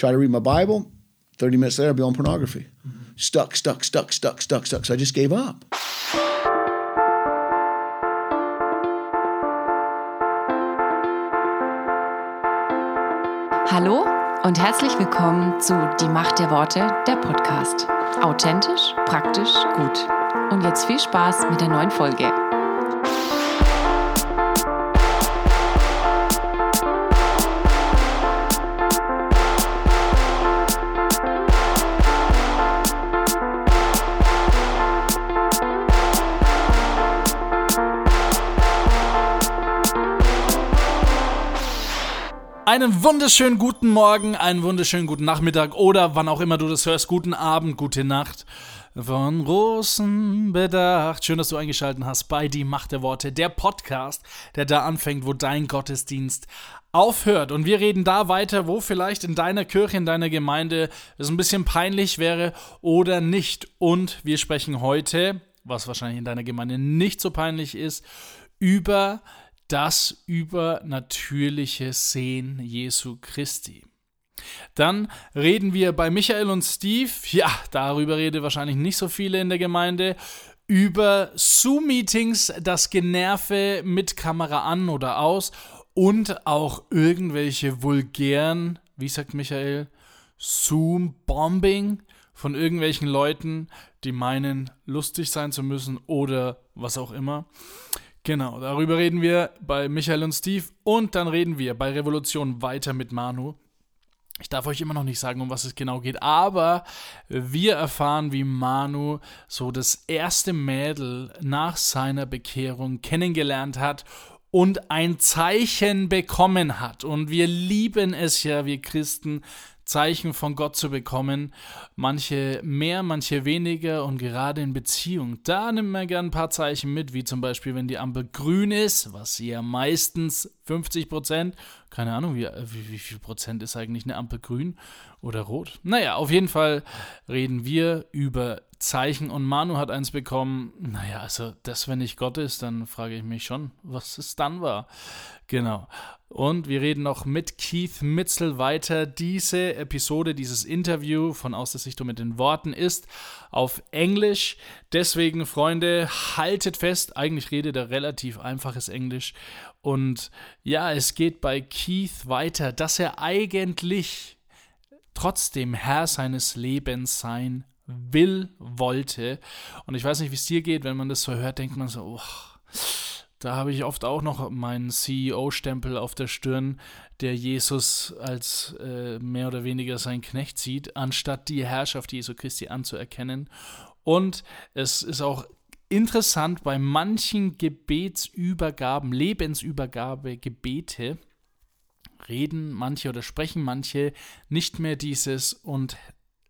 try to read my Bible. 30 minutes later, I'd be on pornography. Stuck, stuck, stuck, stuck, stuck, stuck. So I just gave up. Hallo und herzlich willkommen zu Die Macht der Worte, der Podcast. Authentisch, praktisch, gut. Und jetzt viel Spaß mit der neuen Folge. Einen wunderschönen guten Morgen, einen wunderschönen guten Nachmittag oder wann auch immer du das hörst. Guten Abend, gute Nacht. Von Rosen bedacht. Schön, dass du eingeschaltet hast bei Die Macht der Worte, der Podcast, der da anfängt, wo dein Gottesdienst aufhört. Und wir reden da weiter, wo vielleicht in deiner Kirche, in deiner Gemeinde es ein bisschen peinlich wäre oder nicht. Und wir sprechen heute, was wahrscheinlich in deiner Gemeinde nicht so peinlich ist, über das übernatürliche Sehen Jesu Christi. Dann reden wir bei Michael und Steve, ja, darüber rede wahrscheinlich nicht so viele in der Gemeinde, über Zoom-Meetings, das Generve mit Kamera an oder aus und auch irgendwelche vulgären, wie sagt Michael, Zoom-Bombing von irgendwelchen Leuten, die meinen, lustig sein zu müssen oder was auch immer. Genau, darüber reden wir bei Michael und Steve und dann reden wir bei Revolution weiter mit Manu. Ich darf euch immer noch nicht sagen, um was es genau geht, aber wir erfahren, wie Manu so das erste Mädel nach seiner Bekehrung kennengelernt hat und ein Zeichen bekommen hat. Und wir lieben es ja, wir Christen, Zeichen von Gott zu bekommen. Manche mehr, manche weniger und gerade in Beziehung, da nimmt man gern ein paar Zeichen mit, wie zum Beispiel, wenn die Ampel grün ist, was ja meistens 50 Prozent, keine Ahnung, wie, wie, wie viel Prozent ist eigentlich eine Ampel grün oder rot? Naja, auf jeden Fall reden wir über Zeichen und Manu hat eins bekommen. Naja, also das, wenn nicht Gott ist, dann frage ich mich schon, was es dann war. Genau. Und wir reden noch mit Keith Mitzel weiter. Diese Episode, dieses Interview von Aus der Sichtung mit den Worten ist auf Englisch. Deswegen, Freunde, haltet fest. Eigentlich redet er relativ einfaches Englisch. Und ja, es geht bei Keith weiter, dass er eigentlich trotzdem Herr seines Lebens sein will, wollte. Und ich weiß nicht, wie es dir geht, wenn man das so hört, denkt man so, oh, da habe ich oft auch noch meinen CEO-Stempel auf der Stirn, der Jesus als äh, mehr oder weniger sein Knecht sieht, anstatt die Herrschaft Jesu Christi anzuerkennen. Und es ist auch interessant, bei manchen Gebetsübergaben, Lebensübergabe, Gebete, reden manche oder sprechen manche nicht mehr dieses und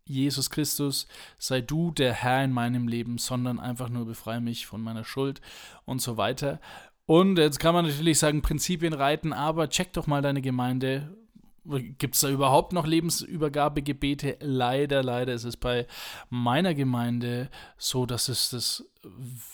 Jesus Christus, sei du der Herr in meinem Leben, sondern einfach nur befreie mich von meiner Schuld und so weiter. Und jetzt kann man natürlich sagen, Prinzipien reiten, aber check doch mal deine Gemeinde, Gibt es da überhaupt noch Lebensübergabegebete? Leider, leider ist es bei meiner Gemeinde so, dass es das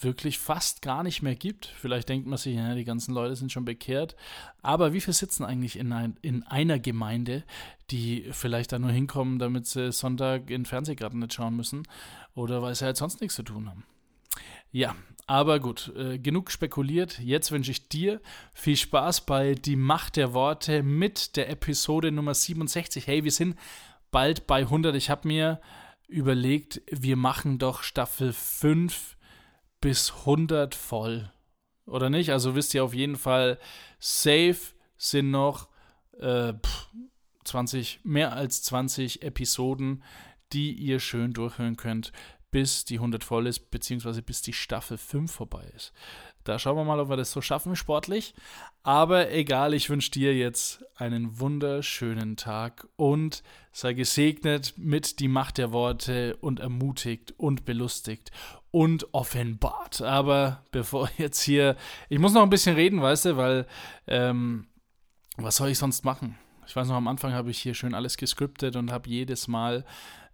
wirklich fast gar nicht mehr gibt. Vielleicht denkt man sich, ja, die ganzen Leute sind schon bekehrt. Aber wie viele sitzen eigentlich in, ein, in einer Gemeinde, die vielleicht da nur hinkommen, damit sie Sonntag in Fernsehgarten nicht schauen müssen oder weil sie halt sonst nichts zu tun haben? Ja, aber gut, äh, genug spekuliert. Jetzt wünsche ich dir viel Spaß bei Die Macht der Worte mit der Episode Nummer 67. Hey, wir sind bald bei 100. Ich habe mir überlegt, wir machen doch Staffel 5 bis 100 voll. Oder nicht? Also wisst ihr auf jeden Fall, safe sind noch äh, 20, mehr als 20 Episoden, die ihr schön durchhören könnt bis die 100 voll ist, beziehungsweise bis die Staffel 5 vorbei ist. Da schauen wir mal, ob wir das so schaffen sportlich. Aber egal, ich wünsche dir jetzt einen wunderschönen Tag und sei gesegnet mit die Macht der Worte und ermutigt und belustigt und offenbart. Aber bevor jetzt hier, ich muss noch ein bisschen reden, weißt du, weil ähm, was soll ich sonst machen? Ich weiß noch, am Anfang habe ich hier schön alles gescriptet und habe jedes Mal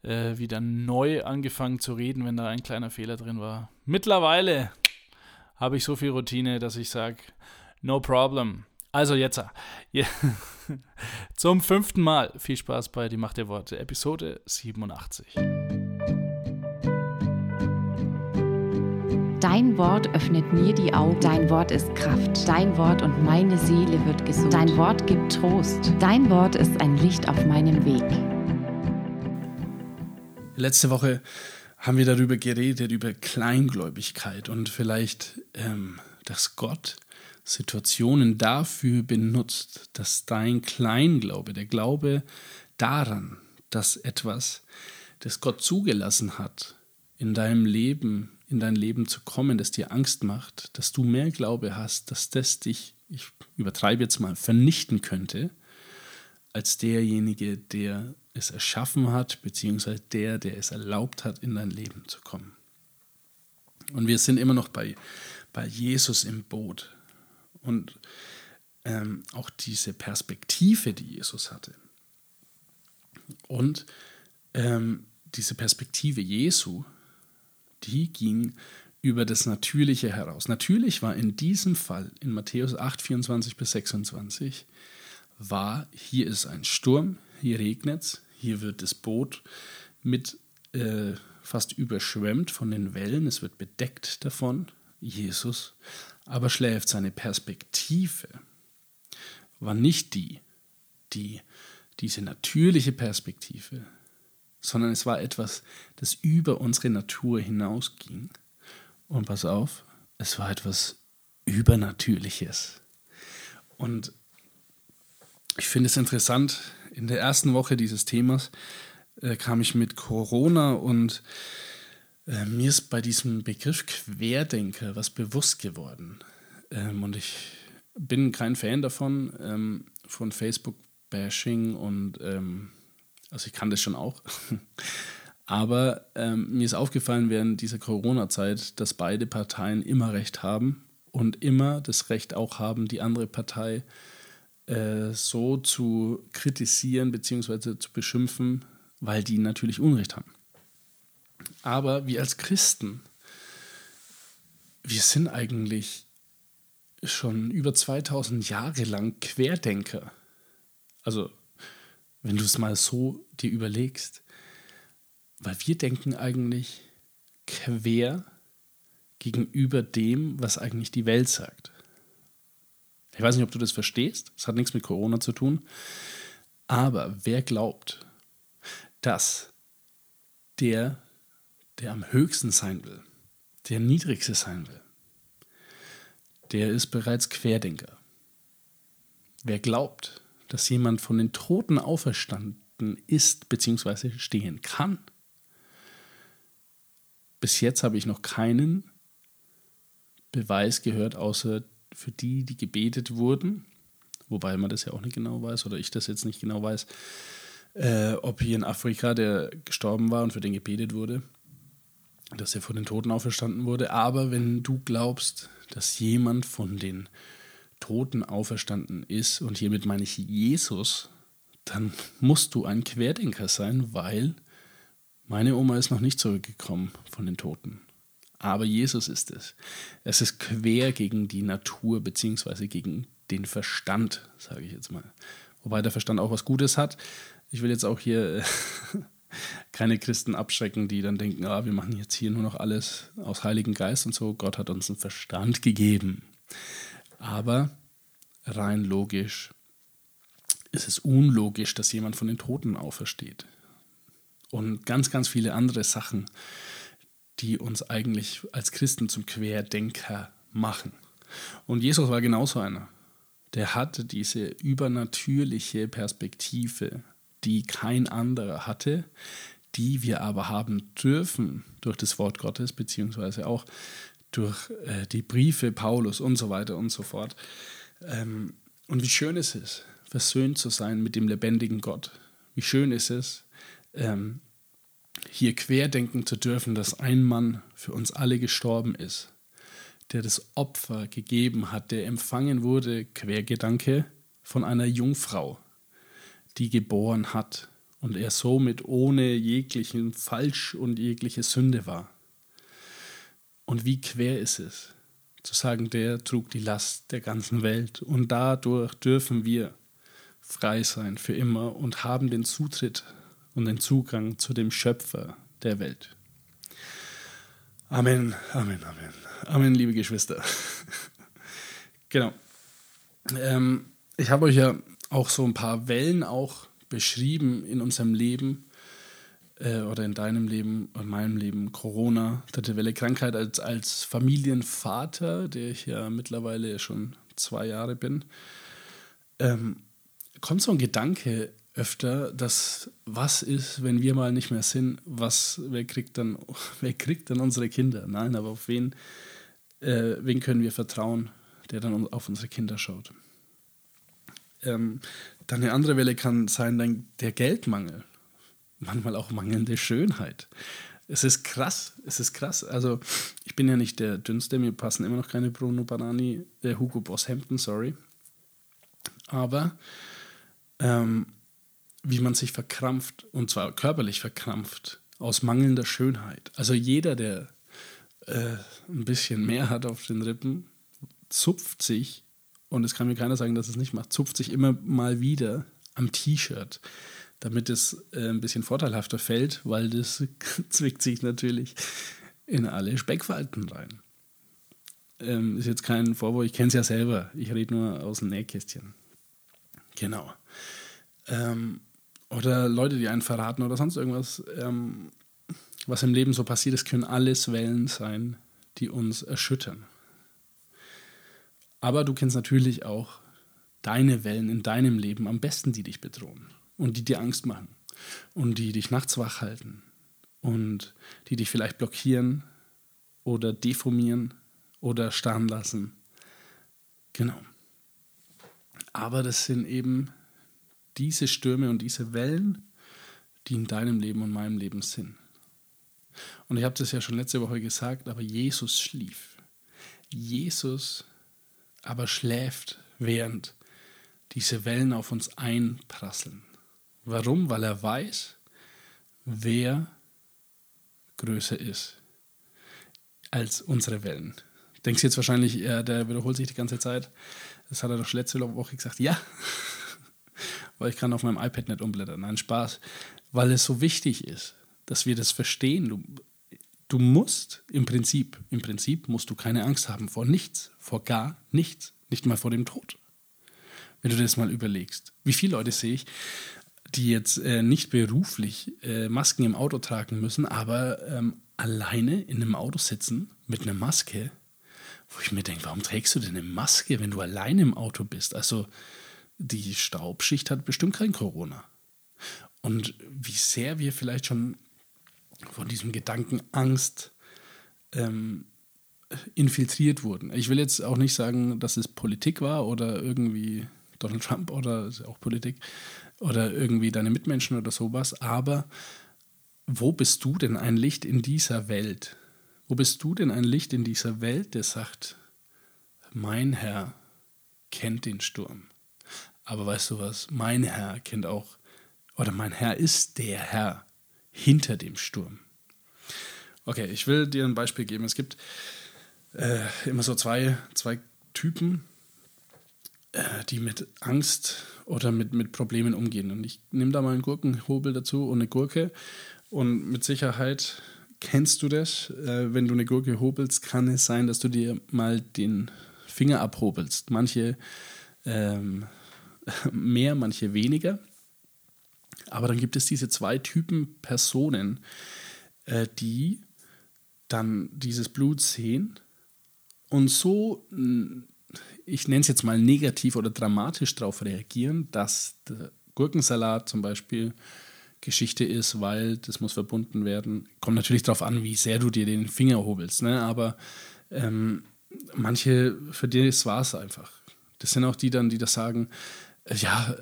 äh, wieder neu angefangen zu reden, wenn da ein kleiner Fehler drin war. Mittlerweile habe ich so viel Routine, dass ich sage, no problem. Also jetzt. Ja. Zum fünften Mal. Viel Spaß bei Die Macht der Worte, Episode 87. Dein Wort öffnet mir die Augen. Dein Wort ist Kraft. Dein Wort und meine Seele wird gesund. Dein Wort gibt Trost. Dein Wort ist ein Licht auf meinem Weg. Letzte Woche haben wir darüber geredet, über Kleingläubigkeit und vielleicht, ähm, dass Gott Situationen dafür benutzt, dass dein Kleinglaube, der Glaube daran, dass etwas, das Gott zugelassen hat, in deinem Leben in dein Leben zu kommen, das dir Angst macht, dass du mehr Glaube hast, dass das dich, ich übertreibe jetzt mal, vernichten könnte, als derjenige, der es erschaffen hat, beziehungsweise der, der es erlaubt hat, in dein Leben zu kommen. Und wir sind immer noch bei, bei Jesus im Boot. Und ähm, auch diese Perspektive, die Jesus hatte. Und ähm, diese Perspektive Jesu die ging über das Natürliche heraus. Natürlich war in diesem Fall, in Matthäus 8, 24 bis 26, war, hier ist ein Sturm, hier regnet es, hier wird das Boot mit äh, fast überschwemmt von den Wellen, es wird bedeckt davon, Jesus, aber schläft seine Perspektive war nicht die, die diese natürliche Perspektive, sondern es war etwas, das über unsere Natur hinausging. Und pass auf, es war etwas Übernatürliches. Und ich finde es interessant, in der ersten Woche dieses Themas äh, kam ich mit Corona und äh, mir ist bei diesem Begriff Querdenker was bewusst geworden. Ähm, und ich bin kein Fan davon, ähm, von Facebook-Bashing und ähm, also ich kann das schon auch. Aber ähm, mir ist aufgefallen während dieser Corona-Zeit, dass beide Parteien immer Recht haben und immer das Recht auch haben, die andere Partei äh, so zu kritisieren bzw. zu beschimpfen, weil die natürlich Unrecht haben. Aber wir als Christen, wir sind eigentlich schon über 2000 Jahre lang Querdenker. Also wenn du es mal so dir überlegst. Weil wir denken eigentlich quer gegenüber dem, was eigentlich die Welt sagt. Ich weiß nicht, ob du das verstehst. Es hat nichts mit Corona zu tun. Aber wer glaubt, dass der, der am höchsten sein will, der niedrigste sein will, der ist bereits Querdenker. Wer glaubt, dass jemand von den Toten auferstanden ist bzw. stehen kann. Bis jetzt habe ich noch keinen Beweis gehört, außer für die, die gebetet wurden, wobei man das ja auch nicht genau weiß oder ich das jetzt nicht genau weiß, äh, ob hier in Afrika der gestorben war und für den gebetet wurde, dass er von den Toten auferstanden wurde. Aber wenn du glaubst, dass jemand von den Toten auferstanden ist, und hiermit meine ich Jesus, dann musst du ein Querdenker sein, weil meine Oma ist noch nicht zurückgekommen von den Toten. Aber Jesus ist es. Es ist quer gegen die Natur beziehungsweise gegen den Verstand, sage ich jetzt mal. Wobei der Verstand auch was Gutes hat. Ich will jetzt auch hier keine Christen abschrecken, die dann denken, ah, wir machen jetzt hier nur noch alles aus Heiligen Geist und so. Gott hat uns einen Verstand gegeben. Aber rein logisch ist es unlogisch, dass jemand von den Toten aufersteht. Und ganz, ganz viele andere Sachen, die uns eigentlich als Christen zum Querdenker machen. Und Jesus war genauso einer. Der hatte diese übernatürliche Perspektive, die kein anderer hatte, die wir aber haben dürfen durch das Wort Gottes, beziehungsweise auch durch äh, die Briefe Paulus und so weiter und so fort. Ähm, und wie schön ist es, versöhnt zu sein mit dem lebendigen Gott. Wie schön ist es, ähm, hier querdenken zu dürfen, dass ein Mann für uns alle gestorben ist, der das Opfer gegeben hat, der empfangen wurde, Quergedanke, von einer Jungfrau, die geboren hat und er somit ohne jeglichen Falsch und jegliche Sünde war. Und wie quer ist es, Zu sagen, der trug die Last der ganzen Welt und dadurch dürfen wir frei sein für immer und haben den Zutritt und den Zugang zu dem Schöpfer der Welt. Amen, Amen, Amen. Amen, liebe Geschwister. genau. Ähm, ich habe euch ja auch so ein paar Wellen auch beschrieben in unserem Leben äh, oder in deinem Leben, in meinem Leben. Corona, dritte Welle Krankheit als, als Familienvater, der ich ja mittlerweile schon zwei Jahre bin. Ähm, kommt so ein Gedanke öfter, dass was ist, wenn wir mal nicht mehr sind, was, wer kriegt dann, wer kriegt dann unsere Kinder? Nein, aber auf wen, äh, wen können wir vertrauen, der dann auf unsere Kinder schaut? Ähm, dann eine andere Welle kann sein, dann der Geldmangel. Manchmal auch mangelnde Schönheit. Es ist krass, es ist krass. Also, ich bin ja nicht der Dünnste, mir passen immer noch keine Bruno Banani, der Hugo Boss Hemden, sorry. Aber ähm, wie man sich verkrampft, und zwar körperlich verkrampft, aus mangelnder Schönheit. Also jeder, der äh, ein bisschen mehr hat auf den Rippen, zupft sich, und es kann mir keiner sagen, dass es nicht macht, zupft sich immer mal wieder am T-Shirt, damit es äh, ein bisschen vorteilhafter fällt, weil das zwickt sich natürlich in alle Speckfalten rein. Ähm, ist jetzt kein Vorwurf, ich kenne es ja selber. Ich rede nur aus dem Nähkästchen. Genau. Ähm, oder Leute, die einen verraten oder sonst irgendwas, ähm, was im Leben so passiert ist, können alles Wellen sein, die uns erschüttern. Aber du kennst natürlich auch deine Wellen in deinem Leben am besten, die dich bedrohen und die dir Angst machen und die dich nachts wach halten und die dich vielleicht blockieren oder deformieren oder starren lassen. Genau. Aber das sind eben diese Stürme und diese Wellen, die in deinem Leben und meinem Leben sind. Und ich habe das ja schon letzte Woche gesagt, aber Jesus schlief. Jesus aber schläft, während diese Wellen auf uns einprasseln. Warum? Weil er weiß, wer größer ist als unsere Wellen. Denkst du jetzt wahrscheinlich, der wiederholt sich die ganze Zeit. Das hat er doch letzte Woche gesagt. Ja, weil ich kann auf meinem iPad nicht umblättern. Nein, Spaß. Weil es so wichtig ist, dass wir das verstehen. Du, du musst im Prinzip, im Prinzip musst du keine Angst haben vor nichts, vor gar nichts, nicht mal vor dem Tod. Wenn du das mal überlegst. Wie viele Leute sehe ich, die jetzt äh, nicht beruflich äh, Masken im Auto tragen müssen, aber ähm, alleine in einem Auto sitzen mit einer Maske, wo ich mir denke, warum trägst du denn eine Maske, wenn du alleine im Auto bist? Also die Staubschicht hat bestimmt kein Corona. Und wie sehr wir vielleicht schon von diesem Gedanken Angst ähm, infiltriert wurden. Ich will jetzt auch nicht sagen, dass es Politik war oder irgendwie Donald Trump oder ist ja auch Politik oder irgendwie deine Mitmenschen oder sowas, aber wo bist du denn ein Licht in dieser Welt? Wo bist du denn ein Licht in dieser Welt, der sagt, mein Herr kennt den Sturm? Aber weißt du was? Mein Herr kennt auch, oder mein Herr ist der Herr hinter dem Sturm. Okay, ich will dir ein Beispiel geben. Es gibt äh, immer so zwei, zwei Typen, äh, die mit Angst oder mit, mit Problemen umgehen. Und ich nehme da mal einen Gurkenhobel dazu und eine Gurke. Und mit Sicherheit kennst du das. Äh, wenn du eine Gurke hobelst, kann es sein, dass du dir mal den Finger abhobelst. Manche ähm, mehr, manche weniger. Aber dann gibt es diese zwei Typen Personen, äh, die dann dieses Blut sehen und so, ich nenne es jetzt mal negativ oder dramatisch darauf reagieren, dass der Gurkensalat zum Beispiel Geschichte ist, weil das muss verbunden werden. Kommt natürlich darauf an, wie sehr du dir den Finger hobelst, ne? aber ähm, manche, für die war es einfach. Das sind auch die dann, die das sagen, ja,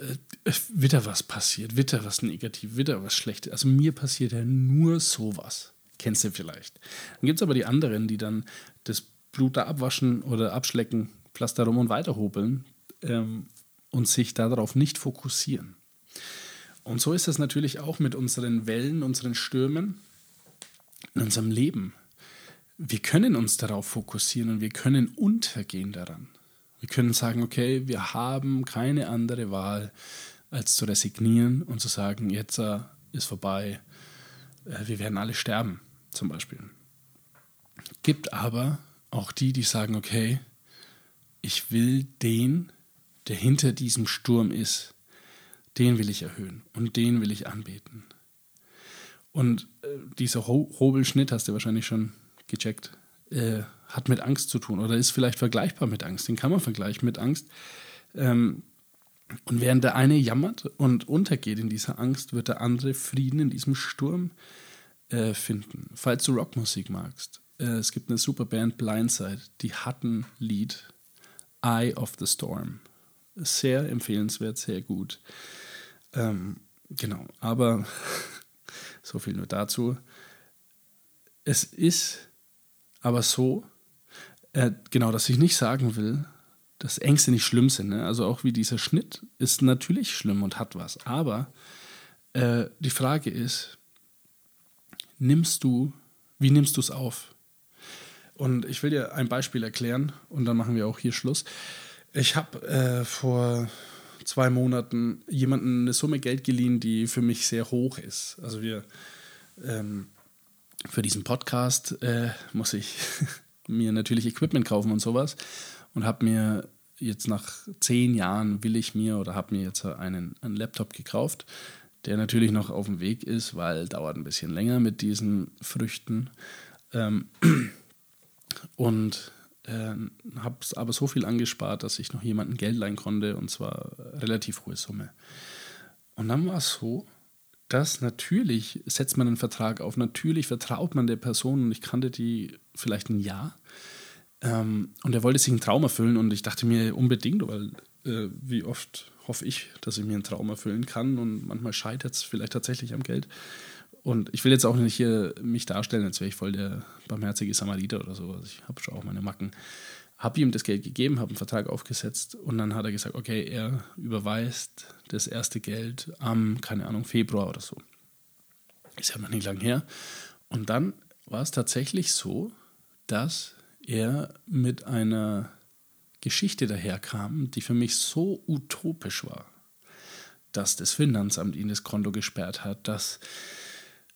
äh, wieder was passiert, wieder was negativ, wieder was Schlechtes. Also mir passiert ja nur sowas. Kennst du vielleicht. Dann gibt es aber die anderen, die dann das Blut da abwaschen oder abschlecken, Pflaster rum und weiterhobeln ähm, und sich darauf nicht fokussieren. Und so ist es natürlich auch mit unseren Wellen, unseren Stürmen in unserem Leben. wir können uns darauf fokussieren und wir können untergehen daran. Wir können sagen, okay, wir haben keine andere Wahl, als zu resignieren und zu sagen, jetzt äh, ist vorbei, äh, wir werden alle sterben, zum Beispiel. Gibt aber auch die, die sagen, okay, ich will den, der hinter diesem Sturm ist, den will ich erhöhen und den will ich anbeten. Und äh, dieser Ho Hobelschnitt, hast du wahrscheinlich schon gecheckt, äh, hat mit Angst zu tun oder ist vielleicht vergleichbar mit Angst. Den kann man vergleichen mit Angst. Ähm, und während der eine jammert und untergeht in dieser Angst, wird der andere Frieden in diesem Sturm äh, finden. Falls du Rockmusik magst, äh, es gibt eine super Band Blindside, die hat ein Lied Eye of the Storm. Sehr empfehlenswert, sehr gut. Ähm, genau, aber so viel nur dazu. Es ist aber so, äh, genau, dass ich nicht sagen will, dass Ängste nicht schlimm sind. Ne? Also auch wie dieser Schnitt ist natürlich schlimm und hat was. Aber äh, die Frage ist, nimmst du, wie nimmst du es auf? Und ich will dir ein Beispiel erklären und dann machen wir auch hier Schluss. Ich habe äh, vor zwei Monaten jemanden eine Summe Geld geliehen, die für mich sehr hoch ist. Also wir ähm, für diesen Podcast äh, muss ich mir natürlich Equipment kaufen und sowas und habe mir jetzt nach zehn Jahren will ich mir oder habe mir jetzt einen, einen Laptop gekauft, der natürlich noch auf dem Weg ist, weil dauert ein bisschen länger mit diesen Früchten. Ähm, und äh, habe aber so viel angespart, dass ich noch jemanden Geld leihen konnte und zwar relativ hohe Summe. Und dann war es so, dass natürlich setzt man einen Vertrag auf, natürlich vertraut man der Person und ich kannte die vielleicht ein Jahr ähm, und er wollte sich einen Traum erfüllen und ich dachte mir unbedingt, weil äh, wie oft hoffe ich, dass ich mir einen Traum erfüllen kann und manchmal scheitert es vielleicht tatsächlich am Geld. Und ich will jetzt auch nicht hier mich darstellen, als wäre ich voll der barmherzige Samariter oder so. Also ich habe schon auch meine Macken. Habe ihm das Geld gegeben, habe einen Vertrag aufgesetzt und dann hat er gesagt, okay, er überweist das erste Geld am, keine Ahnung, Februar oder so. Ist ja noch nicht lang her. Und dann war es tatsächlich so, dass er mit einer Geschichte daherkam, die für mich so utopisch war, dass das Finanzamt ihn das Konto gesperrt hat, dass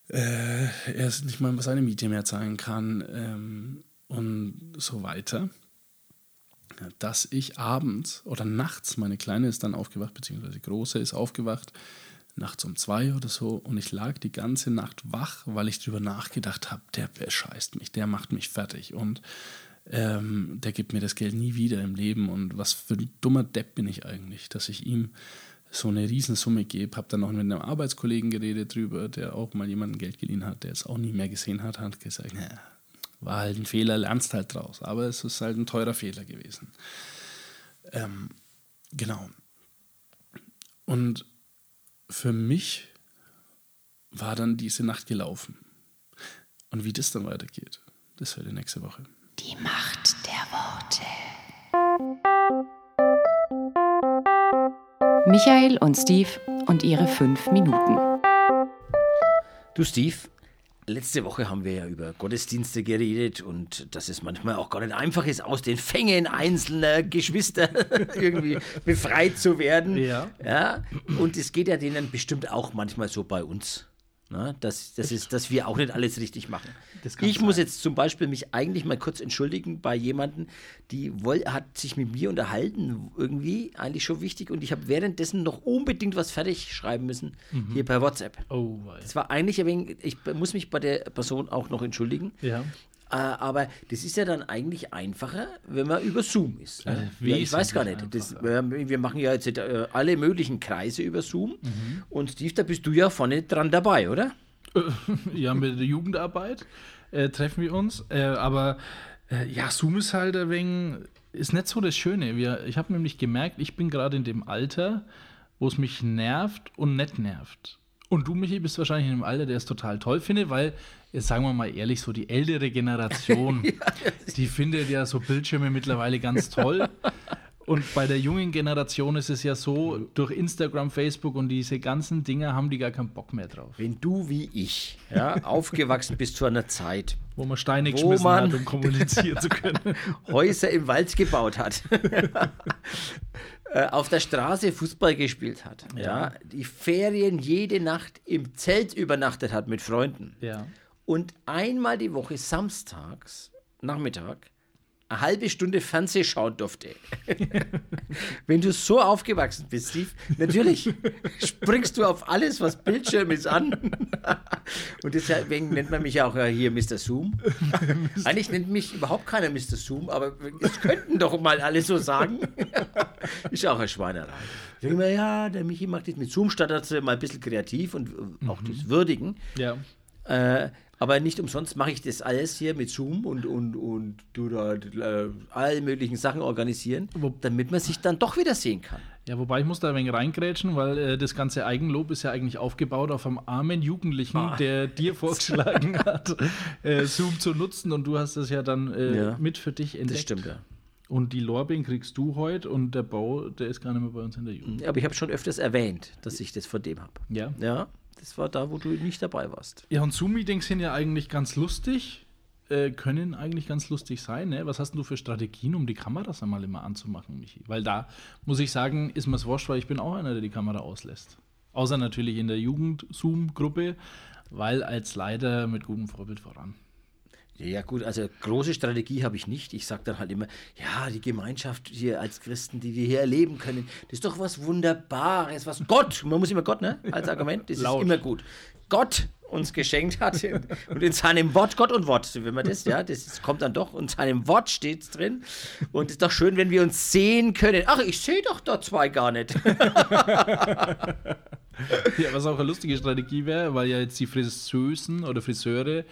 äh, er nicht mal seine Miete mehr zahlen kann ähm, und so weiter. Dass ich abends oder nachts, meine Kleine ist dann aufgewacht, beziehungsweise die Große ist aufgewacht, nachts um zwei oder so, und ich lag die ganze Nacht wach, weil ich darüber nachgedacht habe, der bescheißt mich, der macht mich fertig und ähm, der gibt mir das Geld nie wieder im Leben und was für ein dummer Depp bin ich eigentlich, dass ich ihm so eine Riesensumme gebe. Habe dann noch mit einem Arbeitskollegen geredet drüber, der auch mal jemanden Geld geliehen hat, der es auch nie mehr gesehen hat, hat gesagt, naja, war halt ein Fehler, lernst halt draus. Aber es ist halt ein teurer Fehler gewesen. Ähm, genau. Und für mich war dann diese Nacht gelaufen. Und wie das dann weitergeht, das hört ihr nächste Woche. Die Macht der Worte. Michael und Steve und ihre fünf Minuten. Du Steve, letzte Woche haben wir ja über Gottesdienste geredet und dass es manchmal auch gar nicht einfach ist, aus den Fängen einzelner Geschwister irgendwie befreit zu werden. Ja. ja. Und es geht ja denen bestimmt auch manchmal so bei uns. Ne? Dass, das ist, dass wir auch nicht alles richtig machen. Ich muss jetzt zum Beispiel mich eigentlich mal kurz entschuldigen bei jemandem, die woll, hat sich mit mir unterhalten, irgendwie, eigentlich schon wichtig. Und ich habe währenddessen noch unbedingt was fertig schreiben müssen, hier per WhatsApp. Oh, Das war eigentlich ein wenig, ich muss mich bei der Person auch noch entschuldigen. ja. Äh, aber das ist ja dann eigentlich einfacher, wenn man über Zoom ist. Ne? Äh, ja, ich weiß gar nicht. Das, äh, wir machen ja jetzt äh, alle möglichen Kreise über Zoom. Mhm. Und Steve, da bist du ja vorne dran dabei, oder? ja, mit der Jugendarbeit äh, treffen wir uns. Äh, aber äh, ja, Zoom ist halt ein wenig, ist nicht so das Schöne. Wir, ich habe nämlich gemerkt, ich bin gerade in dem Alter, wo es mich nervt und nicht nervt. Und du, Michi, bist wahrscheinlich in einem Alter, der es total toll findet, weil, jetzt sagen wir mal ehrlich, so die ältere Generation, die findet ja so Bildschirme mittlerweile ganz toll. Und bei der jungen Generation ist es ja so, durch Instagram, Facebook und diese ganzen Dinge haben die gar keinen Bock mehr drauf. Wenn du wie ich ja, aufgewachsen bist zu einer Zeit, Wo man Steine Wo geschmissen man- hat, um kommunizieren zu können. Häuser im Wald gebaut hat, äh, auf der Straße Fußball gespielt hat, ja. die Ferien jede Nacht im Zelt übernachtet hat mit Freunden Ja. und einmal die Woche samstags Nachmittag eine halbe Stunde Fernseh schauen durfte. Wenn du so aufgewachsen bist, Steve, natürlich springst du auf alles, was Bildschirm ist, an. Und deswegen nennt man mich ja auch äh, hier Mr. Zoom. Eigentlich nennt mich überhaupt keiner Mr. Zoom, aber es könnten doch mal alle so sagen. Ist auch eine Schweinerei. Ich denke mir, ja, der Michi macht das mit Zoom, statt er mal ein bisschen kreativ und äh, auch das würdigen. Ja. Äh, aber nicht umsonst mache ich das alles hier mit Zoom und, und, und du da äh, alle möglichen Sachen organisieren, damit man sich dann doch wieder sehen kann. Ja, wobei ich muss da ein wenig reingrätschen, weil äh, das ganze Eigenlob ist ja eigentlich aufgebaut auf einem armen Jugendlichen, Ah. der dir vorgeschlagen hat, äh, Zoom zu nutzen und du hast es ja dann äh, Ja. mit für dich entdeckt. Das stimmt, ja. Und die Lorbeeren kriegst du heute und der Bau, der ist gar nicht mehr bei uns in der Jugend. Aber ich habe schon öfters erwähnt, dass ich das von dem habe. Ja. Ja, das war da, wo du nicht dabei warst. Ja, und Zoom-Meetings sind ja eigentlich ganz lustig, äh, können eigentlich ganz lustig sein. Ne? Was hast du für Strategien, um die Kameras einmal immer anzumachen, Michi? Weil da muss ich sagen, ist mir's wurscht, weil ich bin auch einer, der die Kamera auslässt. Außer natürlich in der Jugend-Zoom-Gruppe, weil als Leiter mit gutem Vorbild voran. Ja, gut, also große Strategie habe ich nicht. Ich sage dann halt immer, ja, die Gemeinschaft hier als Christen, die wir hier erleben können, das ist doch was Wunderbares, was Gott, man muss immer Gott, ne, als Argument, das Laut. ist immer gut. Gott uns geschenkt hat und in seinem Wort, Gott und Wort, wenn man das, ja, das kommt dann doch, und in seinem Wort steht es drin und es ist doch schön, wenn wir uns sehen können. Ach, ich sehe doch da zwei gar nicht. Ja, was auch eine lustige Strategie wäre, weil ja jetzt die Friseusen oder Friseure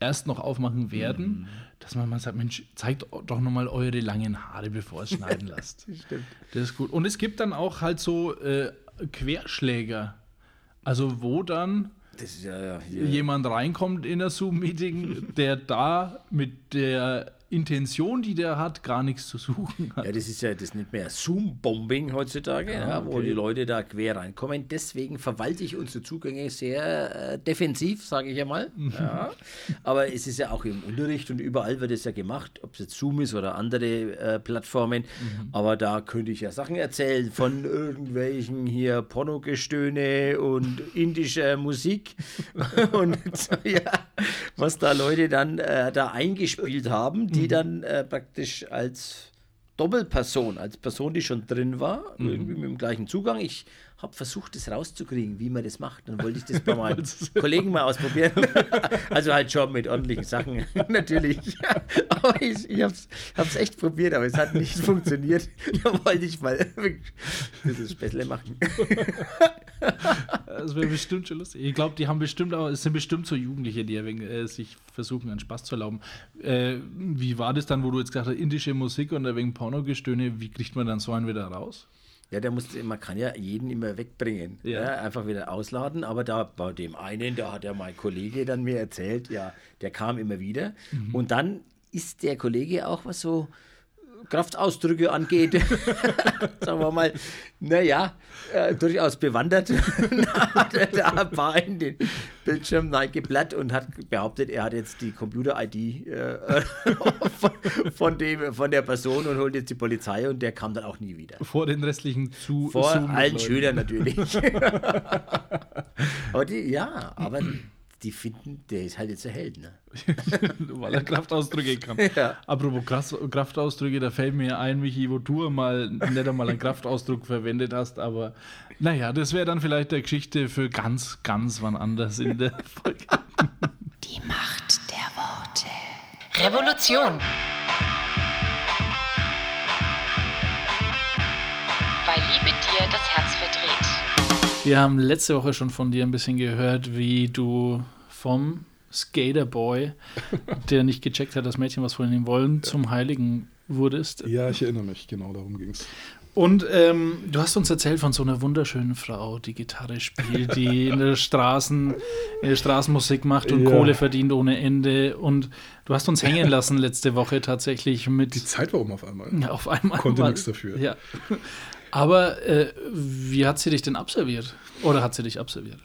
erst noch aufmachen werden, dass man mal sagt, Mensch, zeigt doch nochmal eure langen Haare, bevor es schneiden lasst. Stimmt. Das ist gut. Und es gibt dann auch halt so äh, Querschläger. Also wo dann ja, ja jemand reinkommt in das Zoom-Meeting, der da mit der Intention, die der hat, gar nichts zu suchen hat. Ja, das ist ja, das nennt man ja Zoom-Bombing heutzutage, ja, wo die Leute da quer reinkommen. Deswegen verwalte ich unsere Zugänge sehr äh, defensiv, sage ich ja mal. Ja. Aber es ist ja auch im Unterricht und überall wird es ja gemacht, ob es jetzt Zoom ist oder andere äh, Plattformen. Aber da könnte ich ja Sachen erzählen von irgendwelchen hier Pornogestöhne und indischer Musik und ja, was da Leute dann äh, da eingespielt haben, die dann äh, praktisch als Doppelperson, als Person, die schon drin war, irgendwie mit dem gleichen Zugang. Ich habe versucht, das rauszukriegen, wie man das macht. Dann wollte ich das bei meinen Kollegen mal ausprobieren. also halt schon mit ordentlichen Sachen, natürlich. aber ich, ich habe es echt probiert, aber es hat nicht funktioniert. Da wollte ich mal das Späßle machen. Das wäre bestimmt schon lustig. Ich glaube, die haben bestimmt auch, es sind bestimmt so Jugendliche, die ein äh, sich versuchen, einen Spaß zu erlauben. Äh, wie war das dann, wo du jetzt gesagt hast, indische Musik und ein wenig Pornogestöhne, wie kriegt man dann so einen wieder raus? Ja, der muss, man kann ja jeden immer wegbringen. Ja. Ja. einfach wieder ausladen. Aber da bei dem einen, da hat ja mein Kollege dann mir erzählt, ja, der kam immer wieder. Und dann ist der Kollege auch, was so Kraftausdrücke angeht, sagen wir mal, naja, äh, durchaus bewandert. hat er da ein paar in den Bildschirm geblatt und hat behauptet, er hat jetzt die Computer-ID äh, von, von, dem, von der Person und holt jetzt die Polizei und der kam dann auch nie wieder. Vor den restlichen zu Vor allen. Schülern natürlich. aber die, ja, aber die finden, der ist halt jetzt ein Held, ne? Weil er Kraftausdrücke kann. Ja. Apropos Kraftausdrücke, da fällt mir ein, Michi, wo du mal nicht einmal einen Kraftausdruck verwendet hast, aber naja, das wäre dann vielleicht der Geschichte für ganz, ganz wann anders in der Folge. Die Macht der Worte. Revolution. Weil Liebe dir das Herz verdreht. Wir haben letzte Woche schon von dir ein bisschen gehört, wie du vom Skaterboy, der nicht gecheckt hat, dass Mädchen was von ihm wollen, zum Heiligen wurdest. Ja, ich erinnere mich, genau darum ging es. Und ähm, du hast uns erzählt von so einer wunderschönen Frau, die Gitarre spielt, die in der Straßen, in der Straßenmusik macht und Ja. Kohle verdient ohne Ende. Und du hast uns hängen lassen letzte Woche tatsächlich mit Die Zeit war um auf einmal. Ja, auf einmal. Konnte nichts dafür. Ja. Aber äh, wie hat sie dich denn absolviert? Oder hat sie dich absolviert?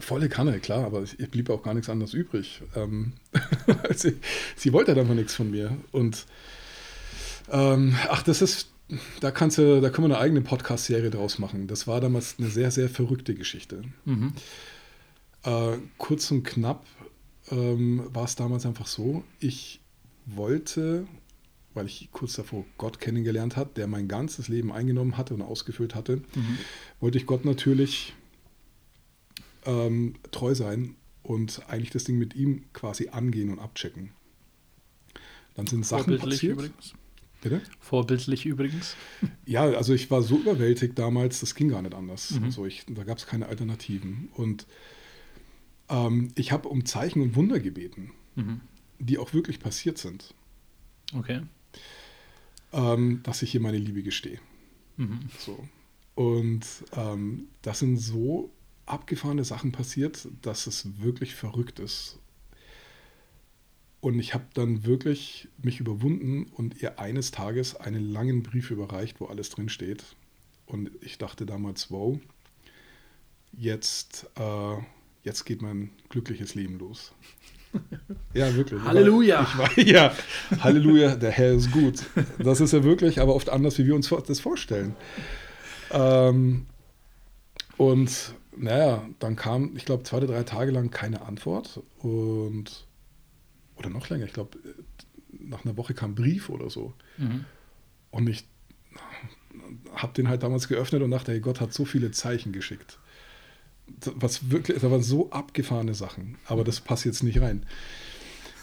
Volle Kanne, klar, aber ich, ich blieb auch gar nichts anderes übrig. Ähm, sie, sie wollte halt einfach nichts von mir. Und ähm, ach, das ist, da kannst du, da können wir eine eigene Podcast-Serie draus machen. Das war damals eine sehr, sehr verrückte Geschichte. Äh, kurz und knapp ähm, war es damals einfach so, ich wollte, weil ich kurz davor Gott kennengelernt hat, der mein ganzes Leben eingenommen hatte und ausgefüllt hatte, wollte ich Gott natürlich ähm, treu sein und eigentlich das Ding mit ihm quasi angehen und abchecken. Dann sind Sachen Vorbildlich passiert. übrigens. Bitte? Vorbildlich übrigens. Ja, also ich war so überwältigt damals, das ging gar nicht anders. Also ich, da gab es keine Alternativen. Und ähm, ich habe um Zeichen und Wunder gebeten, die auch wirklich passiert sind, Okay. Ähm, dass ich hier meine Liebe gestehe. So. Und ähm, das sind so abgefahrene Sachen passiert, dass es wirklich verrückt ist. Und ich habe dann wirklich mich überwunden und ihr eines Tages einen langen Brief überreicht, wo alles drin steht. Und ich dachte damals, wow, jetzt, äh, jetzt geht mein glückliches Leben los. Ja, wirklich. Ich war- Halleluja. Ich war, ja, Halleluja, der Herr ist gut. Das ist ja wirklich, aber oft anders, wie wir uns das vorstellen. Ähm, und naja, dann kam, ich glaube, zwei oder drei Tage lang keine Antwort. Und oder noch länger, ich glaube, nach einer Woche kam ein Brief oder so. Und ich habe den halt damals geöffnet und dachte, hey, Gott hat so viele Zeichen geschickt. Was wirklich, da waren so abgefahrene Sachen, aber das passt jetzt nicht rein.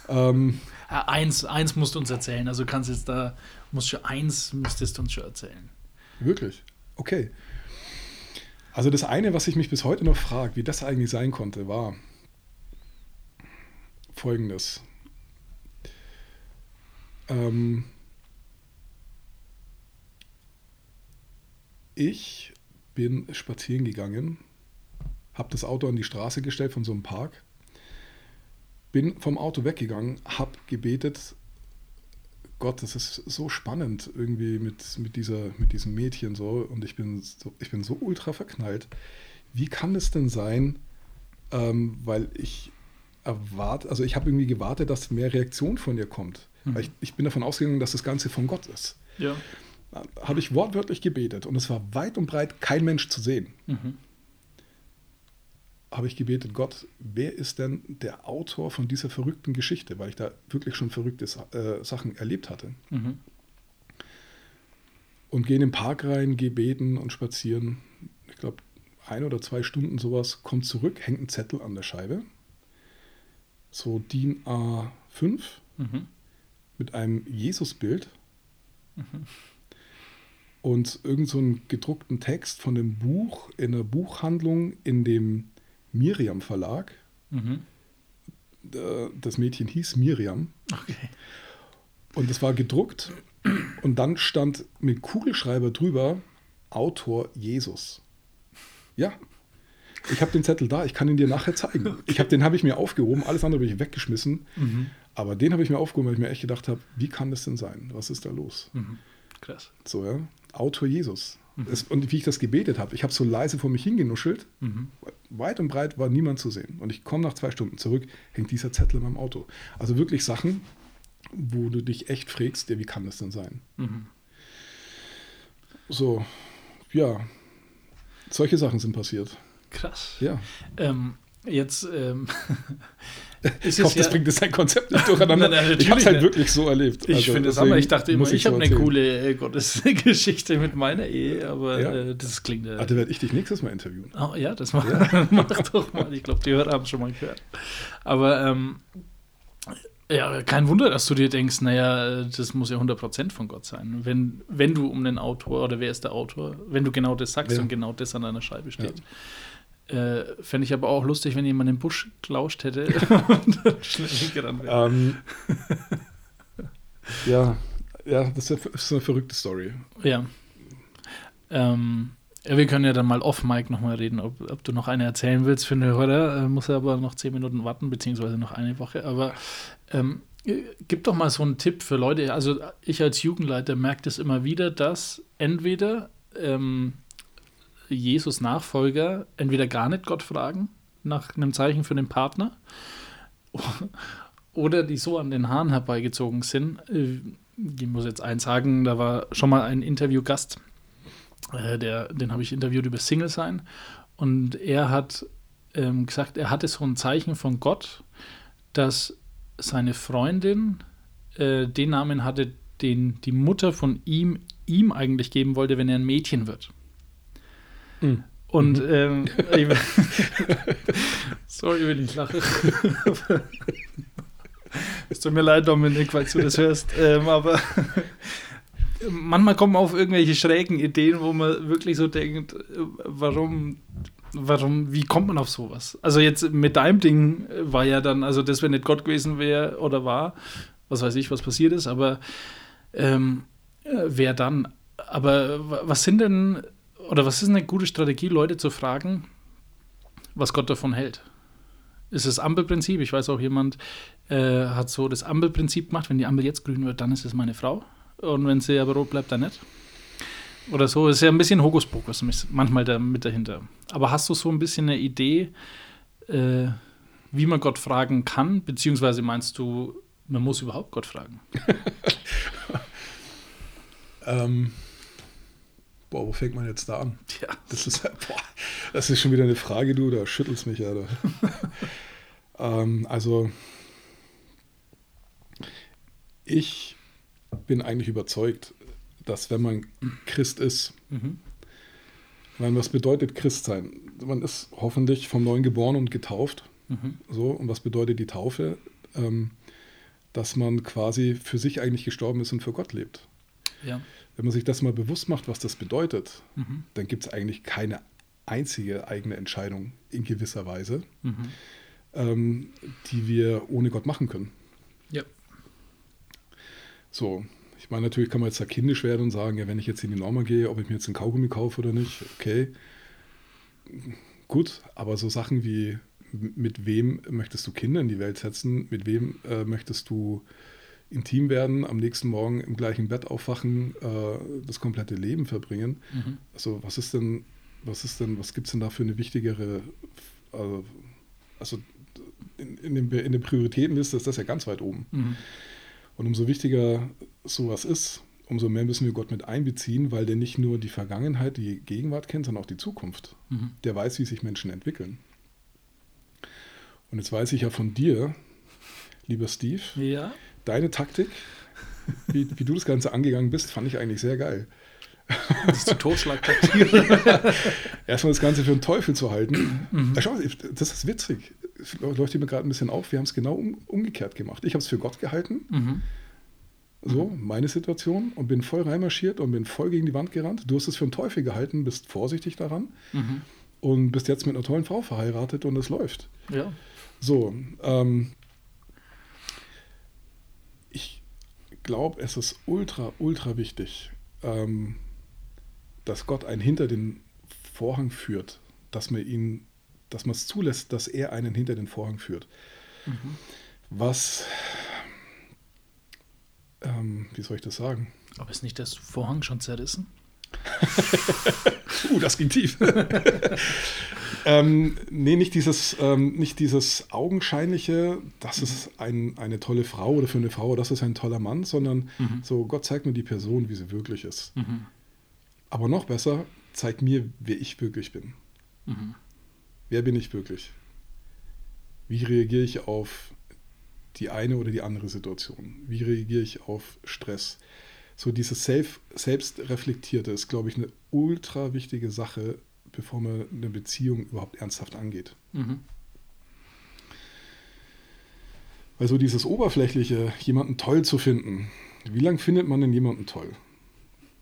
Ähm, Ah, eins, eins musst du uns erzählen. Also kannst jetzt da, musst schon eins müsstest du uns schon erzählen. Wirklich? Okay. Also das eine, was ich mich bis heute noch frage, wie das eigentlich sein konnte, war folgendes. Ähm, ich bin spazieren gegangen, habe das Auto an die Straße gestellt von so einem Park, bin vom Auto weggegangen, habe gebetet, Gott, das ist so spannend irgendwie mit, mit, dieser, mit diesem Mädchen so und ich bin so, ich bin so ultra verknallt. Wie kann es denn sein, ähm, weil ich erwarte, also ich habe irgendwie gewartet, dass mehr Reaktion von ihr kommt. Weil ich, ich bin davon ausgegangen, dass das Ganze von Gott ist. Ja. Habe ich wortwörtlich gebetet und es war weit und breit kein Mensch zu sehen. Habe ich gebetet, Gott, wer ist denn der Autor von dieser verrückten Geschichte, weil ich da wirklich schon verrückte äh, Sachen erlebt hatte. Und gehe in den Park rein, gehe beten und spazieren. Ich glaube, ein oder zwei Stunden sowas, kommt zurück, hängt ein Zettel an der Scheibe. So DIN A5 mit einem Jesusbild und irgend so einen gedruckten Text von dem Buch in der Buchhandlung in dem Miriam Verlag. Äh, Das Mädchen hieß Miriam Okay. und es war gedruckt und dann stand mit Kugelschreiber drüber Autor Jesus. Ja. Ich habe den Zettel da, ich kann ihn dir nachher zeigen. Ich hab, den habe ich mir aufgehoben, alles andere habe ich weggeschmissen. Aber den habe ich mir aufgehoben, weil ich mir echt gedacht habe, wie kann das denn sein? Was ist da los? Krass. So, ja. Autor Jesus. Es, und wie ich das gebetet habe, ich habe so leise vor mich hingenuschelt. Weit und breit war niemand zu sehen. Und ich komme nach zwei Stunden zurück, hängt dieser Zettel in meinem Auto. Also wirklich Sachen, wo du dich echt fragst, ja, wie kann das denn sein? So, ja. Solche Sachen sind passiert. Krass. Ja. Ähm, jetzt ähm, ist Ich hoffe, das ja- bringt das sein Konzept nicht durcheinander. Nein, nein, ich habe es halt nicht. wirklich so erlebt. Ich Also finde es aber, ich dachte immer, ich so habe eine erzählen. coole äh, Gottesgeschichte mit meiner Ehe, aber Ja. äh, das klingt. Äh, da werde ich dich nächstes Mal interviewen. Oh, ja, das mach, mach doch mal. Ich glaube, die Hörer haben es schon mal gehört. Aber ähm, ja, kein Wunder, dass du dir denkst, naja, das muss ja 100% von Gott sein. Wenn, wenn du um den Autor oder wer ist der Autor, wenn du genau das sagst Ja. und genau das an deiner Scheibe steht. Äh, Fände ich aber auch lustig, wenn jemand den Busch gelauscht hätte und dann schnell hingerannt wäre. Ähm, ja, ja, das ist eine- verrückte Story. Ja. Ähm, ja, wir können ja dann mal off-Mic nochmal reden, ob, ob, du noch eine erzählen willst für eine Hörer. Äh, muss er aber noch zehn Minuten warten, beziehungsweise noch eine Woche. Aber ähm, gib doch mal so einen Tipp für Leute. Also ich als Jugendleiter merke das immer wieder, dass entweder ähm, Jesus Nachfolger entweder gar nicht Gott fragen nach einem Zeichen für den Partner oder die so an den Haaren herbeigezogen sind. Ich muss jetzt eins sagen, da war schon mal ein Interviewgast äh, der, den habe ich interviewt über Single sein. Und er hat ähm, gesagt, er hatte so ein Zeichen von Gott, dass seine Freundin äh, den Namen hatte, den die Mutter von ihm ihm eigentlich geben wollte, wenn er ein Mädchen wird. Mhm. Und mhm. ähm, sorry, wenn ich lache. es tut mir leid, Dominik, falls du das hörst. Ähm, aber manchmal kommen auf irgendwelche schrägen Ideen, wo man wirklich so denkt, warum, warum, wie kommt man auf sowas? Also jetzt mit deinem Ding war ja dann, also das, wenn nicht Gott gewesen wäre oder war, was weiß ich, was passiert ist, aber ähm, wer dann? Aber was sind denn, oder was ist eine gute Strategie, Leute zu fragen, was Gott davon hält? Ist es Ampelprinzip? Ich weiß auch, jemand äh, hat so das Ampelprinzip gemacht, wenn die Ampel jetzt grün wird, dann ist es meine Frau. Und wenn sie aber rot bleibt, dann nicht. Oder so. Ist ja ein bisschen Hokuspokus manchmal da mit dahinter. Aber hast du so ein bisschen eine Idee, äh, wie man Gott fragen kann? Beziehungsweise meinst du, man muss überhaupt Gott fragen? ähm, boah, wo fängt man jetzt da an? Ja. Das ist, boah, das ist schon wieder eine Frage, du, da schüttelst mich, Alter. ähm, also, ich bin eigentlich überzeugt, dass wenn man Christ ist, mhm. meine, was bedeutet Christ sein? Man ist hoffentlich vom Neuen geboren und getauft. Mhm. So, und was bedeutet die Taufe? Ähm, dass man quasi für sich eigentlich gestorben ist und für Gott lebt. Ja. Wenn man sich das mal bewusst macht, was das bedeutet, mhm. dann gibt es eigentlich keine einzige eigene Entscheidung in gewisser Weise, mhm. ähm, die wir ohne Gott machen können. Ja. So, ich meine, natürlich kann man jetzt da kindisch werden und sagen, ja, wenn ich jetzt in die Norma gehe, ob ich mir jetzt einen Kaugummi kaufe oder nicht, okay. Gut, aber so Sachen wie, mit wem möchtest du Kinder in die Welt setzen, mit wem äh, möchtest du intim werden, am nächsten Morgen im gleichen Bett aufwachen, äh, das komplette Leben verbringen. Mhm. Also was ist denn, was ist denn, was gibt es denn da für eine wichtigere, äh, also in, in, dem, in der Prioritätenliste ist das ja ganz weit oben. Mhm. Und umso wichtiger sowas ist, umso mehr müssen wir Gott mit einbeziehen, weil der nicht nur die Vergangenheit, die Gegenwart kennt, sondern auch die Zukunft. Mhm. Der weiß, wie sich Menschen entwickeln. Und jetzt weiß ich ja von dir, lieber Steve, ja. Deine Taktik, wie, wie, du das Ganze angegangen bist, fand ich eigentlich sehr geil. Das ist die Totschlagtaktik. Erstmal das Ganze für einen Teufel zu halten. Mhm. Schau, das ist witzig leuchtet mir gerade ein bisschen auf, wir haben es genau um, umgekehrt gemacht. Ich habe es für Gott gehalten, mhm. so, meine Situation, und bin voll reinmarschiert und bin voll gegen die Wand gerannt. Du hast es für einen Teufel gehalten, bist vorsichtig daran mhm. und bist jetzt mit einer tollen Frau verheiratet und es läuft. Ja. So, ähm, ich glaube, es ist ultra, ultra wichtig, ähm, dass Gott einen hinter den Vorhang führt, dass man ihn dass man es zulässt, dass er einen hinter den Vorhang führt. Mhm. Was, ähm, wie soll ich das sagen? Aber ist nicht das Vorhang schon zerrissen? uh, das ging tief. ähm, nee, nicht dieses, ähm, nicht dieses augenscheinliche, das mhm. ist ein, eine tolle Frau oder für eine Frau, das ist ein toller Mann, sondern mhm. so, Gott zeigt mir die Person, wie sie wirklich ist. Mhm. Aber noch besser, zeigt mir, wer ich wirklich bin. Mhm. Wer bin ich wirklich? Wie reagiere ich auf die eine oder die andere Situation? Wie reagiere ich auf Stress? So dieses Self, Selbstreflektierte ist, glaube ich, eine ultra wichtige Sache, bevor man eine Beziehung überhaupt ernsthaft angeht. Mhm. Weil so dieses Oberflächliche, jemanden toll zu finden, wie lange findet man denn jemanden toll?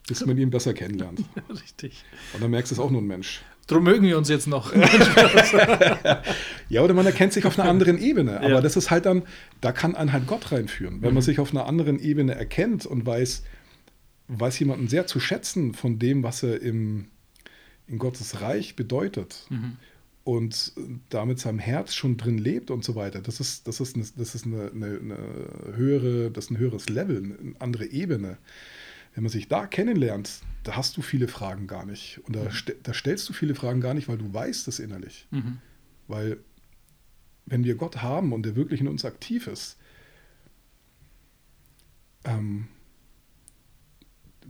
Bis man ihn besser kennenlernt. Richtig. Und dann merkst du, es auch nur ein Mensch. Drum mögen wir uns jetzt noch. ja, oder man erkennt sich auf einer anderen Ebene. Aber ja. das ist halt dann, da kann einen halt Gott reinführen. Wenn mhm. man sich auf einer anderen Ebene erkennt und weiß, weiß jemanden sehr zu schätzen von dem, was er im, in Gottes Reich bedeutet und damit seinem Herz schon drin lebt und so weiter, das ist, das ist, eine, das ist eine, eine, eine höhere, das ist ein höheres Level, eine andere Ebene. Wenn man sich da kennenlernt, da hast du viele Fragen gar nicht. Und da, ste da stellst du viele Fragen gar nicht, weil du weißt es innerlich. Weil wenn wir Gott haben und der wirklich in uns aktiv ist, ähm,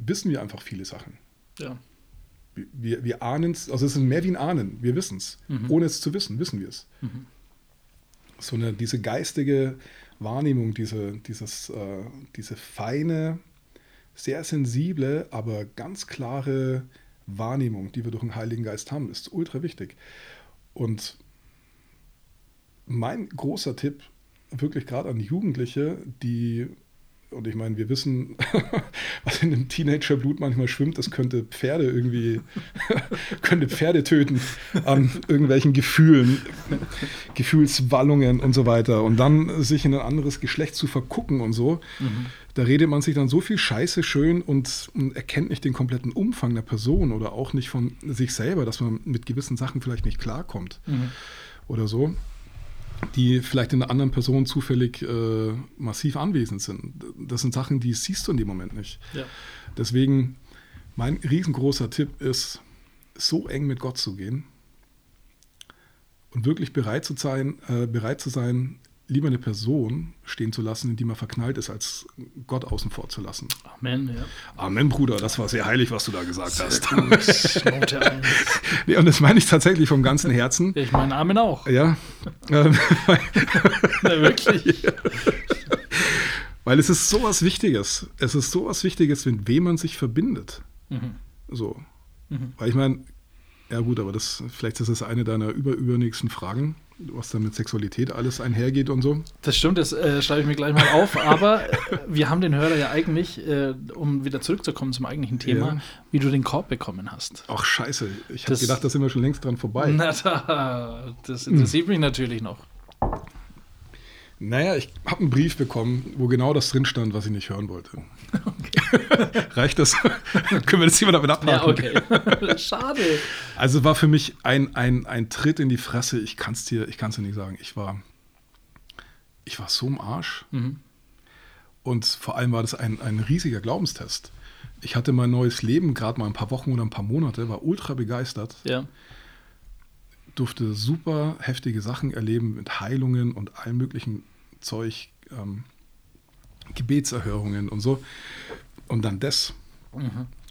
wissen wir einfach viele Sachen. Ja. Wir, wir ahnen es, also es ist mehr wie ein Ahnen, wir wissen es. Ohne es zu wissen, wissen wir es. So eine, diese geistige Wahrnehmung, diese, dieses, äh, diese feine, sehr sensible, aber ganz klare Wahrnehmung, die wir durch den Heiligen Geist haben, ist ultra wichtig. Und mein großer Tipp, wirklich gerade an Jugendliche, die, und ich meine, wir wissen, was in dem Teenagerblut manchmal schwimmt, das könnte Pferde irgendwie, könnte Pferde töten an irgendwelchen Gefühlen, Gefühlswallungen und so weiter. Und dann sich in ein anderes Geschlecht zu vergucken und so, da redet man sich dann so viel Scheiße schön und, und erkennt nicht den kompletten Umfang der Person oder auch nicht von sich selber, dass man mit gewissen Sachen vielleicht nicht klarkommt oder so die vielleicht in einer anderen Person zufällig äh, massiv anwesend sind. Das sind Sachen, die siehst du in dem Moment nicht. Ja. Deswegen, mein riesengroßer Tipp ist, so eng mit Gott zu gehen und wirklich bereit zu sein, äh, bereit zu sein, lieber eine Person stehen zu lassen, in die man verknallt ist, als Gott außen vor zu lassen. Amen, ja. Amen, Bruder, das war sehr heilig, was du da gesagt hast. Note eins. nee, und das meine ich tatsächlich vom ganzen Herzen. Ich meine Amen auch. Ja, ähm, Ja, wirklich. Weil es ist sowas Wichtiges. Es ist sowas Wichtiges, mit wem man sich verbindet. So. Weil ich meine, ja gut, aber das, vielleicht ist das eine deiner überübernächsten Fragen, was da mit Sexualität alles einhergeht und so. Das stimmt, das äh, schreibe ich mir gleich mal auf. Aber äh, wir haben den Hörer ja eigentlich, äh, um wieder zurückzukommen zum eigentlichen Thema, Ja. wie du den Korb bekommen hast. Ach scheiße, ich habe gedacht, da sind wir schon längst dran vorbei. Na da, das interessiert mich natürlich noch. Naja, ich habe einen Brief bekommen, wo genau das drin stand, was ich nicht hören wollte. Reicht das? Können wir das hier mal damit abhaken? Ja, okay. Schade. Also war für mich ein, ein, ein Tritt in die Fresse. Ich kann es dir, ich kann's dir nicht sagen. Ich war, ich war so im Arsch. Und vor allem war das ein, ein riesiger Glaubenstest. Ich hatte mein neues Leben, gerade mal ein paar Wochen oder ein paar Monate, war ultra begeistert, Ja. durfte super heftige Sachen erleben mit Heilungen und allem möglichen Zeug, ähm, Gebetserhörungen und so. Und dann das.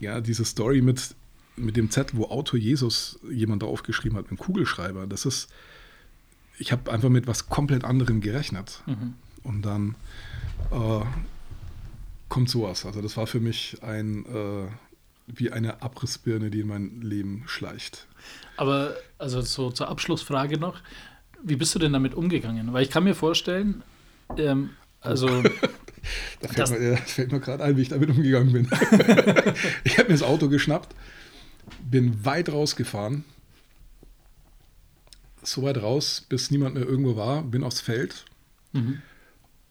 Ja, diese Story mit, mit dem Zettel, wo Autor Jesus jemand draufgeschrieben hat, mit dem Kugelschreiber, das ist, ich habe einfach mit was komplett anderem gerechnet. Und dann äh, kommt sowas. Also das war für mich ein, äh, wie eine Abrissbirne, die in mein Leben schleicht. Aber also so zur Abschlussfrage noch, wie bist du denn damit umgegangen? Weil ich kann mir vorstellen, ähm, also Da fällt Das- mir, das fällt mir gerade ein, wie ich damit umgegangen bin. ich habe mir das Auto geschnappt, bin weit rausgefahren, so weit raus, bis niemand mehr irgendwo war, bin aufs Feld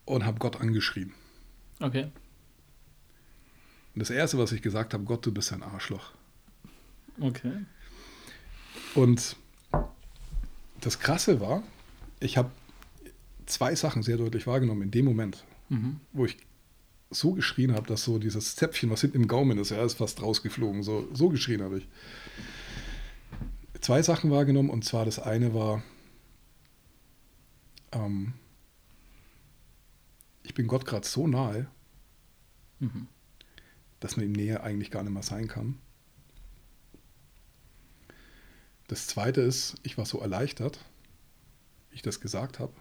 und habe Gott angeschrien. okay, Und das Erste, was ich gesagt habe, Gott, du bist ein Arschloch. okay, Und das Krasse war, ich habe zwei Sachen sehr deutlich wahrgenommen in dem Moment, wo ich so geschrien habe, dass so dieses Zäpfchen, was hinten im Gaumen ist, ja, ist fast rausgeflogen. So, so geschrien habe ich. Zwei Sachen wahrgenommen und zwar das eine war, ähm, ich bin Gott gerade so nahe, dass man ihm näher eigentlich gar nicht mehr sein kann. Das zweite ist, ich war so erleichtert, wie ich das gesagt habe,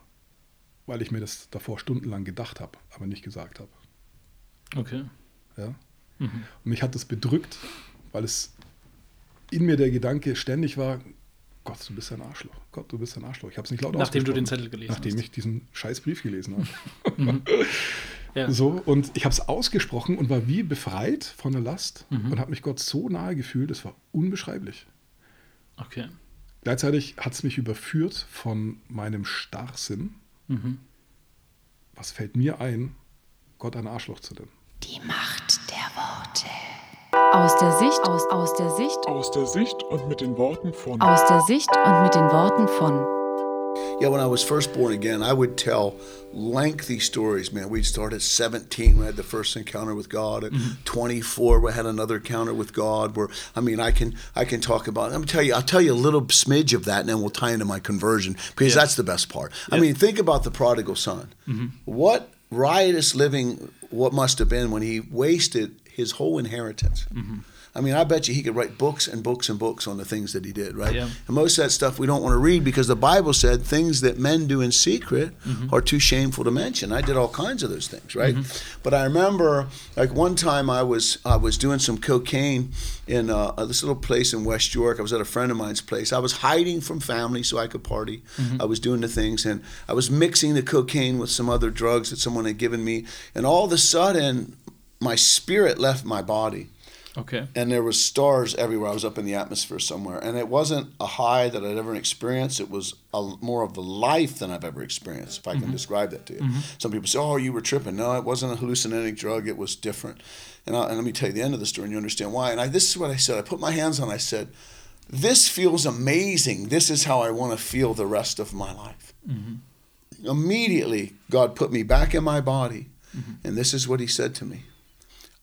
weil ich mir das davor stundenlang gedacht habe, aber nicht gesagt habe. okay. Ja? Und mich hat das bedrückt, weil es in mir der Gedanke ständig war, Gott, du bist ein Arschloch. Gott, du bist ein Arschloch. Ich habe es nicht laut Nachdem du den. Zettel gelesen Nachdem hast. ich diesen scheiß Brief gelesen habe. Ja. So, und ich habe es ausgesprochen und war wie befreit von der Last Mhm. und habe mich Gott so nahe gefühlt, es war unbeschreiblich. Okay. Gleichzeitig hat es mich überführt von meinem Starrsinn. Mhm. Was fällt mir ein, Gott ein Arschloch zu nennen? Die Macht der Worte. Aus der Sicht, aus, aus der Sicht, Aus der Sicht und mit den Worten von aus der Sicht und mit den Worten von. Yeah, when I was first born again, I would tell lengthy stories, man. We'd start at 17, we had the first encounter with God. At mm-hmm. 24, we had another encounter with God. Where I mean, I can I can talk about. I'm tell you, I'll tell you a little smidge of that, and then we'll tie into my conversion because that's the best part. I mean, think about the prodigal son. Mm-hmm. What riotous living what must have been when he wasted his whole inheritance. Mm-hmm. I mean, I bet you he could write books and books and books on the things that he did, right? Yeah. And most of that stuff we don't want to read because the Bible said things that men do in secret mm-hmm. are too shameful to mention. I did all kinds of those things, right? Mm-hmm. But I remember, like one time, I was I was doing some cocaine in uh, this little place in West York. I was at a friend of mine's place. I was hiding from family so I could party. Mm-hmm. I was doing the things, and I was mixing the cocaine with some other drugs that someone had given me. And all of a sudden, my spirit left my body Okay. and there was stars everywhere. I was up in the atmosphere somewhere, and it wasn't a high that I'd ever experienced. It was a, more of the life than I've ever experienced, if I can mm-hmm. describe that to you. Mm-hmm. Some people say, "Oh, you were tripping." No, it wasn't a hallucinogenic drug. It was different. And, I, and let me tell you the end of the story, and you understand why. And I, this is what I said. I put my hands on. I said, "This feels amazing. This is how I want to feel the rest of my life." Mm-hmm. Immediately, God put me back in my body, and this is what He said to me.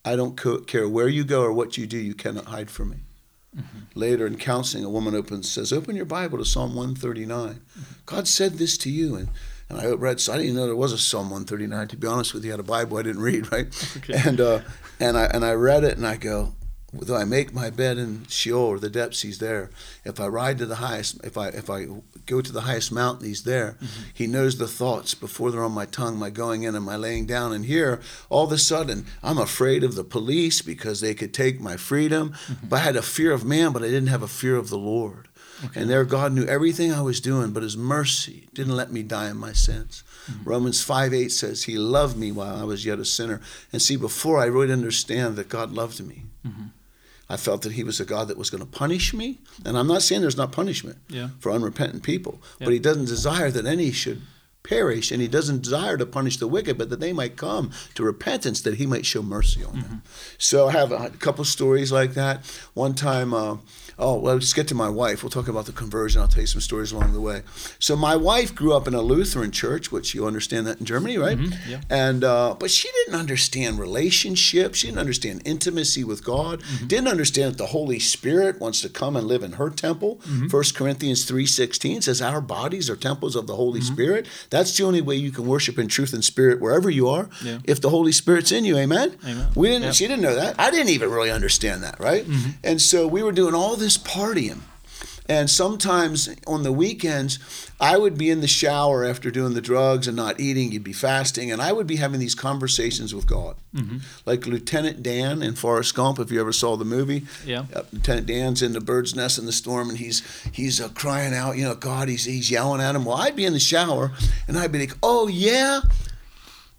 I don't co- care where you go or what you do, you cannot hide from me. Later in counseling, a woman opens says, "Open your Bible to Psalm 139." God said this to you, and and I read. So I didn't even know there was a Psalm 139. To be honest with you, I had a Bible I didn't read, right? And uh, and I and I read it, and I go, "Though I make my bed in Sheol or the depths, He's there. If I ride to the highest, if I if I go to the highest mountain, He's there. Mm-hmm. He knows the thoughts before they're on my tongue, my going in and my laying down. And here, all of a sudden, I'm afraid of the police because they could take my freedom. Mm-hmm. But I had a fear of man, but I didn't have a fear of the Lord. And there, God knew everything I was doing, but His mercy didn't let me die in my sins. Mm-hmm. Romans 5 8 says, He loved me while I was yet a sinner. And see, before I really understand that God loved me, I felt that He was a God that was going to punish me. And I'm not saying there's not punishment Yeah. for unrepentant people, Yeah. but He doesn't desire that any should perish, and He doesn't desire to punish the wicked, but that they might come to repentance, that He might show mercy on them. So I have a couple stories like that. One time, uh, oh, well, let's get to my wife. We'll talk about the conversion. I'll tell you some stories along the way. So my wife grew up in a Lutheran church, which you understand that in Germany, right? Mm-hmm, yeah. And uh, but she didn't understand relationships. She didn't understand intimacy with God. Mm-hmm. Didn't understand that the Holy Spirit wants to come and live in her temple. Mm-hmm. First Corinthians three sixteen says our bodies are temples of the Holy Spirit. That's the only way you can worship in truth and spirit wherever you are. Yeah. If the Holy Spirit's in you, Amen. Amen. We didn't. Yeah. She didn't know that. I didn't even really understand that, right? And so we were doing all this partying. And sometimes on the weekends, I would be in the shower after doing the drugs and not eating. You'd be fasting, and I would be having these conversations with God, like Lieutenant Dan in Forrest Gump. If you ever saw the movie, Yeah. uh, Lieutenant Dan's in the bird's nest in the storm, and he's he's uh, crying out, you know, God, he's he's yelling at him. Well, I'd be in the shower, and I'd be like, Oh yeah,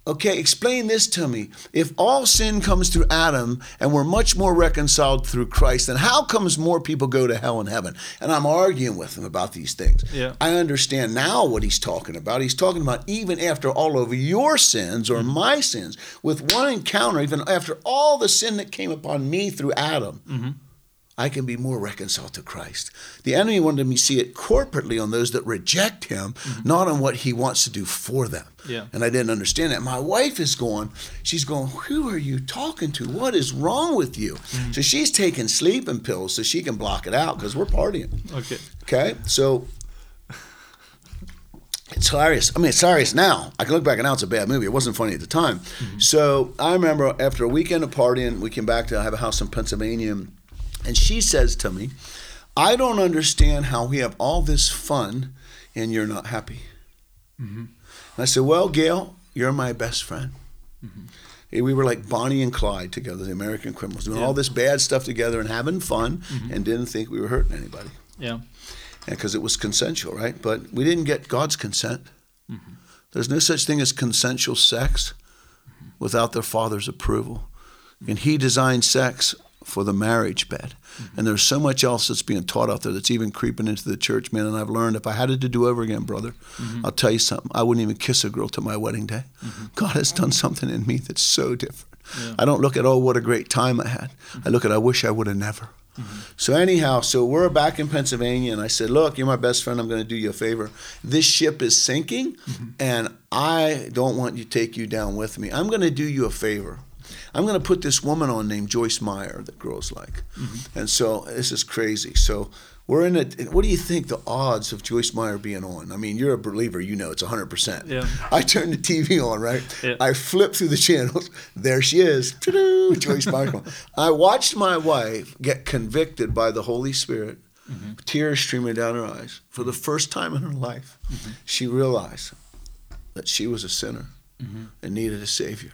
Okay, explain this to me. If all sin comes through Adam and we're much more reconciled through Christ, then how comes more people go to hell and heaven? And I'm arguing with him about these things. Yeah. I understand now what he's talking about. He's talking about even after all of your sins or mm-hmm. my sins, with one encounter, even after all the sin that came upon me through Adam, mm-hmm. I can be more reconciled to Christ. The enemy wanted me to see it corporately on those that reject him, mm-hmm. not on what he wants to do for them. Yeah. And I didn't understand that. My wife is going, she's going, who are you talking to? What is wrong with you? Mm-hmm. So she's taking sleeping pills so she can block it out because we're partying. Okay. Okay, so it's hilarious. I mean, it's hilarious now. I can look back and now it's a bad movie. It wasn't funny at the time. Mm-hmm. So I remember after a weekend of partying, we came back to I have a house in Pennsylvania, and she says to me, "I don't understand how we have all this fun and you're not happy." Mm-hmm. And I said, "Well, Gail, you're my best friend." Mm-hmm. Hey, We were like Bonnie and Clyde together, the American criminals, doing all this bad stuff together and having fun, mm-hmm. and didn't think we were hurting anybody Yeah. because it was consensual, right? But we didn't get God's consent. There's no such thing as consensual sex without their father's approval. And He designed sex for the marriage bed. And there's so much else that's being taught out there that's even creeping into the church, man. And I've learned if I had it to do over again, brother, mm-hmm. I'll tell you something. I wouldn't even kiss a girl till my wedding day. Mm-hmm. God has done something in me that's so different. I don't look at, oh, what a great time I had. I look at, I wish I would have never. Mm-hmm. So anyhow, so we're back in Pennsylvania, and I said, "Look, you're my best friend. I'm going to do you a favor. This ship is sinking, and I don't want you to take you down with me. I'm going to do you a favor. I'm going to put this woman on named Joyce Meyer that girls like, mm-hmm. and so this is crazy. So." We're in it. What do you think the odds of Joyce Meyer being on? I mean, you're a believer. You know it's 100%. Yeah. I turn the TV on, right? Yeah. I flip through the channels. There she is. Joyce Meyer. I watched my wife get convicted by the Holy Spirit, mm-hmm. tears streaming down her eyes. For the first time in her life, mm-hmm. she realized that she was a sinner and needed a Savior.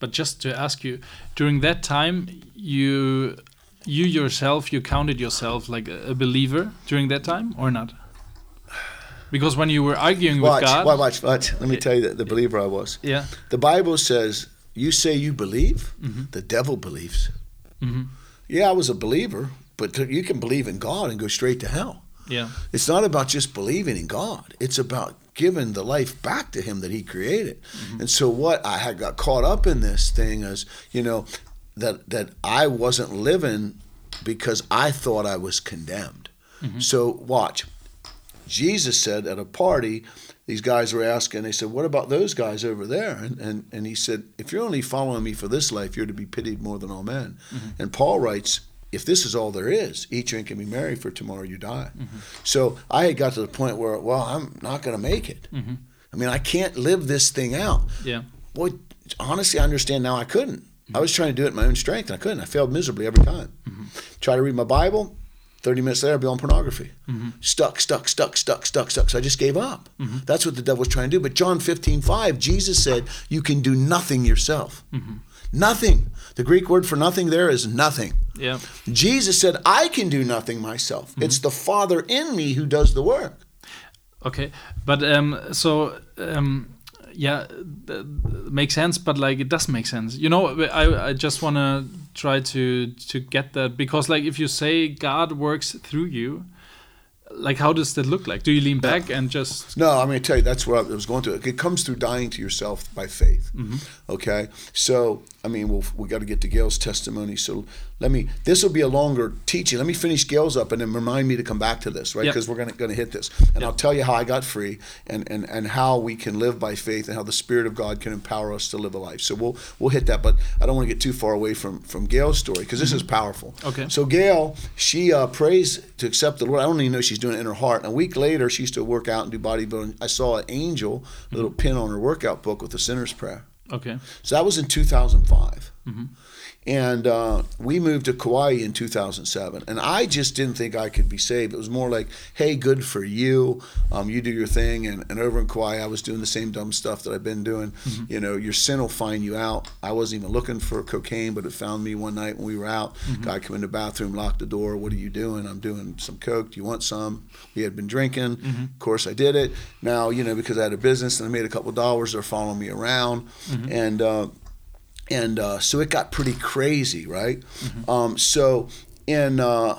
But just to ask you, during that time, you you yourself, you counted yourself like a, believer during that time, or not? Because when you were arguing Watch, with God, watch, watch, watch. Let me tell you the, the believer I was. yeah, The Bible says, you say you believe, Mm-hmm. the devil believes. Yeah, I was a believer, but you can believe in God and go straight to hell. yeah, It's not about just believing in God. It's about giving the life back to Him that He created. Mm-hmm. And so, what I had got caught up in this thing is, you know, that that I wasn't living because I thought I was condemned. Mm-hmm. So, watch. Jesus said at a party, these guys were asking, they said, What about those guys over there? And, and, and he said, If you're only following me for this life, you're to be pitied more than all men. Mm-hmm. And Paul writes, If this is all there is, eat, drink, and be merry, for tomorrow you die. Mm-hmm. So I had got to the point where, well, I'm not going to make it. Mm-hmm. I mean, I can't live this thing out. yeah, Boy, honestly, I understand now I couldn't. I mm-hmm. was trying to do it in my own strength, and I couldn't. I failed miserably every time. Try to read my Bible, 30 minutes later, I'd be on pornography. Stuck, stuck, stuck, stuck, stuck, stuck. So I just gave up. That's what the devil was trying to do. But John 15, 5, Jesus said, You can do nothing yourself. Nothing. The Greek word for nothing there is nothing. yeah, Jesus said, I can do nothing myself. It's the Father in me who does the work. okay. But um, so um, yeah, makes sense. But like, it does make sense. You know, I I just wanna try to to get that because like, if you say God works through you, like, how does that look like? Do you lean back and just No, I'm going to tell you that's what I was going to It comes through dying to yourself by faith. Okay, so I mean, we'll, we got to get to Gail's testimony. So let me. This will be a longer teaching. Let me finish Gail's up, and then remind me to come back to this, right? Yep. Because we're going to going to hit this, and I'll tell you how I got free, and, and and how we can live by faith, and how the Spirit of God can empower us to live a life. So we'll we'll hit that, but I don't want to get too far away from from Gail's story because this is powerful. Okay. So Gail, she uh, prays to accept the Lord. I don't even know she's doing it in her heart. And a week later, she used to work out and do bodybuilding. I saw an angel, a little pin on her workout book with the sinner's prayer. Okay? So that was in 2005. Mm-hmm. And uh, we moved to Kauai in 2007. And I just didn't think I could be saved. It was more like, hey, good for you. Um, you do your thing. And, and over in Kauai, I was doing the same dumb stuff that I've been doing. You know, your sin will find you out. I wasn't even looking for cocaine, but it found me one night when we were out. Guy come in the bathroom, locked the door. What are you doing? I'm doing some coke. Do you want some? We had been drinking. Of course, I did it. Now, you know, because I had a business and I made a couple dollars, they're following me around. And, uh, and uh, so it got pretty crazy, right? Um, so in uh,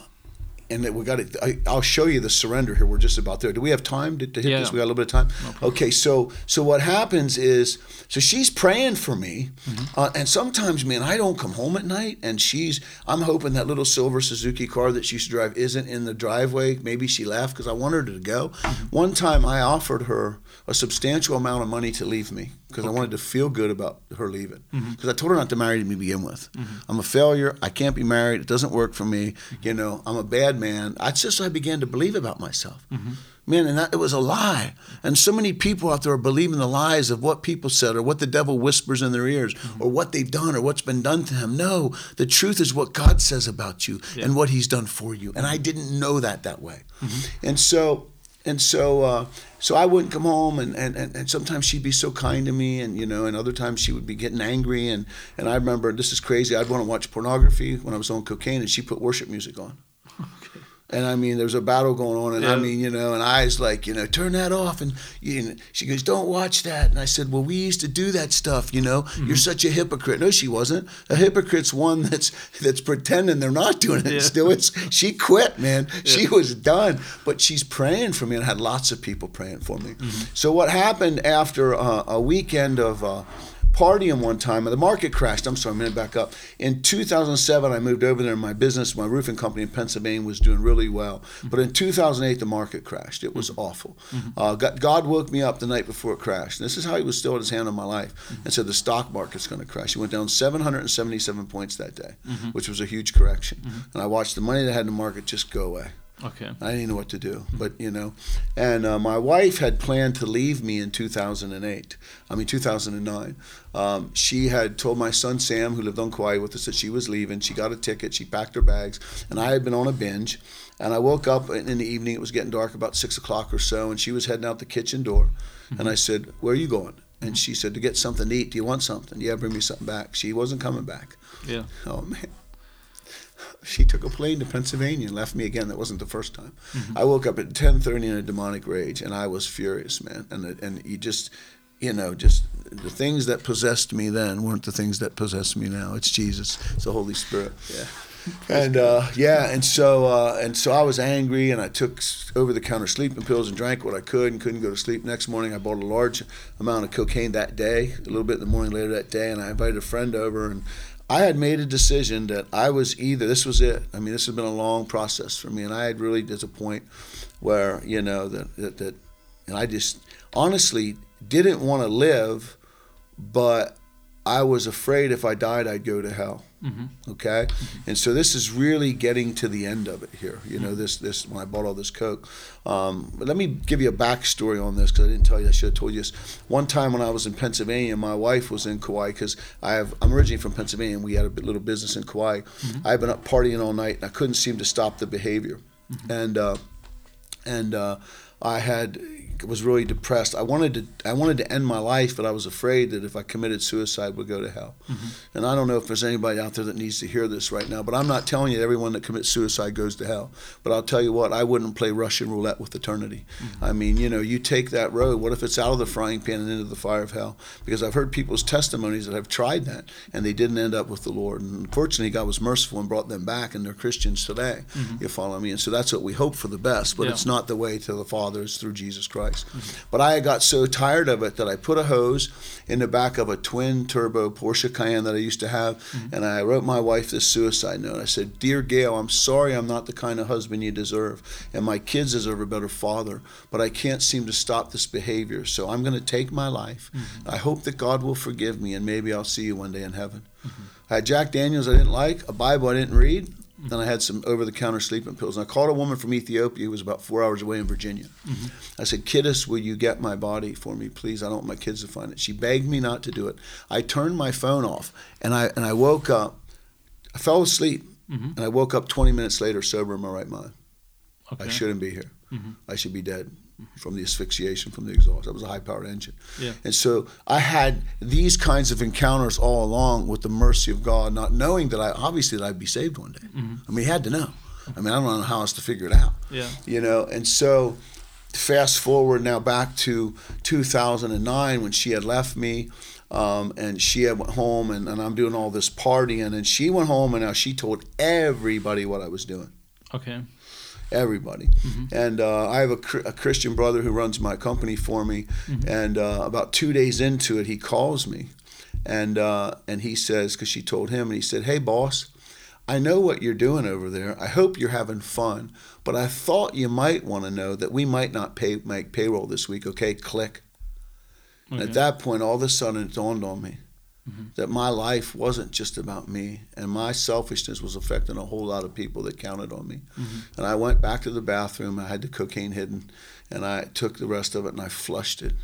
and we got it. I, I'll show you the surrender here. We're just about there. Do we have time to, to hit Yeah. this? We got a little bit of time. okay, so so what happens is so she's praying for me, uh, and sometimes, man, I don't come home at night, and she's I'm hoping that little silver Suzuki car that she used to drive isn't in the driveway. Maybe she left because I wanted her to go. One time, I offered her a substantial amount of money to leave me because I wanted to feel good about her leaving. Mm-hmm. Because I told her not to marry me to begin with. Mm-hmm. I'm a failure. I can't be married. It doesn't work for me. You know, I'm a bad man. That's just what I began to believe about myself. Mm-hmm. Man, and that, it was a lie. And so many people out there are believing the lies of what people said or what the devil whispers in their ears or what they've done or what's been done to them. No, the truth is what God says about you and what he's done for you. And I didn't know that that way. And so and so uh, so I wouldn't come home and, and, and, and sometimes she'd be so kind to me and you know and other times she would be getting angry and, and I remember this is crazy I'd want to watch pornography when I was on cocaine and she put worship music on and I mean there's a battle going on and I mean you know and I was like you know turn that off and you know, she goes don't watch that. And I said well we used to do that stuff you know. You're such a hypocrite. No she wasn't. A hypocrite's one that's that's pretending they're not doing it still. It's she quit man. She was done. But she's praying for me and I had lots of people praying for me. So what happened after uh, a weekend of uh, partying one time, and the market crashed. I'm sorry, I'm going to back up. In 2007, I moved over there. And my business, my roofing company in Pennsylvania, was doing really well. Mm-hmm. But in 2008, the market crashed. It was mm-hmm. awful. Mm-hmm. Uh, God, God woke me up the night before it crashed. And this is how He was still at His hand on my life, and said the stock market's going to crash. It went down 777 points that day, which was a huge correction. And I watched the money that I had in the market just go away. Okay. I didn't know what to do, but you know, and uh, my wife had planned to leave me in 2008. I mean 2009. Um, she had told my son Sam, who lived on Kauai with us, that she was leaving. She got a ticket. She packed her bags, and I had been on a binge. And I woke up in the evening. It was getting dark, about six o'clock or so, and she was heading out the kitchen door. And I said, "Where are you going?" And she said, "To get something to eat. Do you want something? Yeah, bring me something back." She wasn't coming back. Yeah. Oh man. She took a plane to Pennsylvania and left me again. That wasn't the first time. I woke up at 10:30 in a demonic rage, and I was furious, man. And and you just, you know, just the things that possessed me then weren't the things that possess me now. It's Jesus. It's the Holy Spirit. Yeah. And uh, yeah, and so uh, and so I was angry, and I took over-the-counter sleeping pills and drank what I could, and couldn't go to sleep. Next morning, I bought a large amount of cocaine that day, a little bit in the morning later that day, and I invited a friend over, and I had made a decision that I was either this was it. I mean, this has been a long process for me, and I had really there's a point where you know that that, that and I just honestly didn't want to live, but I was afraid if I died, I'd go to hell. Okay, and so this is really getting to the end of it here. You know, this this when I bought all this coke. Um, but let me give you a backstory on this because I didn't tell you. I should have told you this. One time when I was in Pennsylvania, my wife was in Kauai because I have I'm originally from Pennsylvania and we had a little business in Kauai. I've been up partying all night and I couldn't seem to stop the behavior, and. Uh, and uh, I had was really depressed. I wanted to I wanted to end my life, but I was afraid that if I committed suicide, would go to hell. Mm-hmm. And I don't know if there's anybody out there that needs to hear this right now. But I'm not telling you everyone that commits suicide goes to hell. But I'll tell you what, I wouldn't play Russian roulette with eternity. Mm-hmm. I mean, you know, you take that road. What if it's out of the frying pan and into the fire of hell? Because I've heard people's testimonies that have tried that and they didn't end up with the Lord. And unfortunately, God was merciful and brought them back, and they're Christians today. Mm-hmm. You follow me? And so that's what we hope for the best. But Yeah. it's not the way to the Father is through Jesus Christ. But I got so tired of it that I put a hose in the back of a twin turbo Porsche Cayenne that I used to have, mm-hmm. and I wrote my wife this suicide note. I said, "Dear Gail, I'm sorry I'm not the kind of husband you deserve, and my kids deserve a better father, but I can't seem to stop this behavior. So I'm going to take my life. Mm-hmm. I hope that God will forgive me, and maybe I'll see you one day in heaven." Mm-hmm. I had Jack Daniels I didn't like, a Bible I didn't read, then I had some over the counter sleeping pills. And I called a woman from Ethiopia who was about four hours away in Virginia. Mm-hmm. I said, Kiddos, will you get my body for me, please? I don't want my kids to find it. She begged me not to do it. I turned my phone off and I and I woke up. I fell asleep mm-hmm. and I woke up 20 minutes later sober in my right mind. Okay. I shouldn't be here. Mm-hmm. I should be dead from the asphyxiation from the exhaust. That was a high powered engine. Yeah. And so I had these kinds of encounters all along with the mercy of God, not knowing that I obviously that I'd be saved one day. I mean, he had to know. I mean, I don't know how else to figure it out. Yeah. You know, and so fast forward now back to 2009 when she had left me. Um, and she had went home and, and I'm doing all this partying and she went home and now she told everybody what I was doing Okay. Everybody. And uh, I have a, a Christian brother who runs my company for me. And uh, about two days into it, he calls me, and uh, and he says, because she told him, and he said, "Hey, boss." I know what you're doing over there. I hope you're having fun, but I thought you might want to know that we might not pay make payroll this week. Okay, click. And Okay. at that point, all of a sudden, it dawned on me that my life wasn't just about me, and my selfishness was affecting a whole lot of people that counted on me. And I went back to the bathroom. I had the cocaine hidden, and I took the rest of it and I flushed it.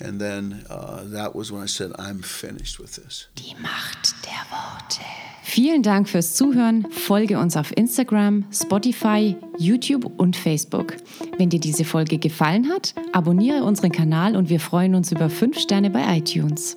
And then uh, that was when I said, "I'm finished with this." Die Macht der Worte. Vielen Dank fürs Zuhören. Folge uns auf Instagram, Spotify, YouTube und Facebook. Wenn dir diese Folge gefallen hat, abonniere unseren Kanal und wir freuen uns über 5 Sterne bei iTunes.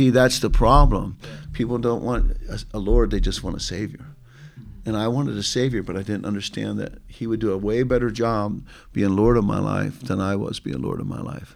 See, that's the problem. People don't want a, Lord, they just want a Savior. And I wanted a Savior, but I didn't understand that He would do a way better job being Lord of my life than I was being Lord of my life.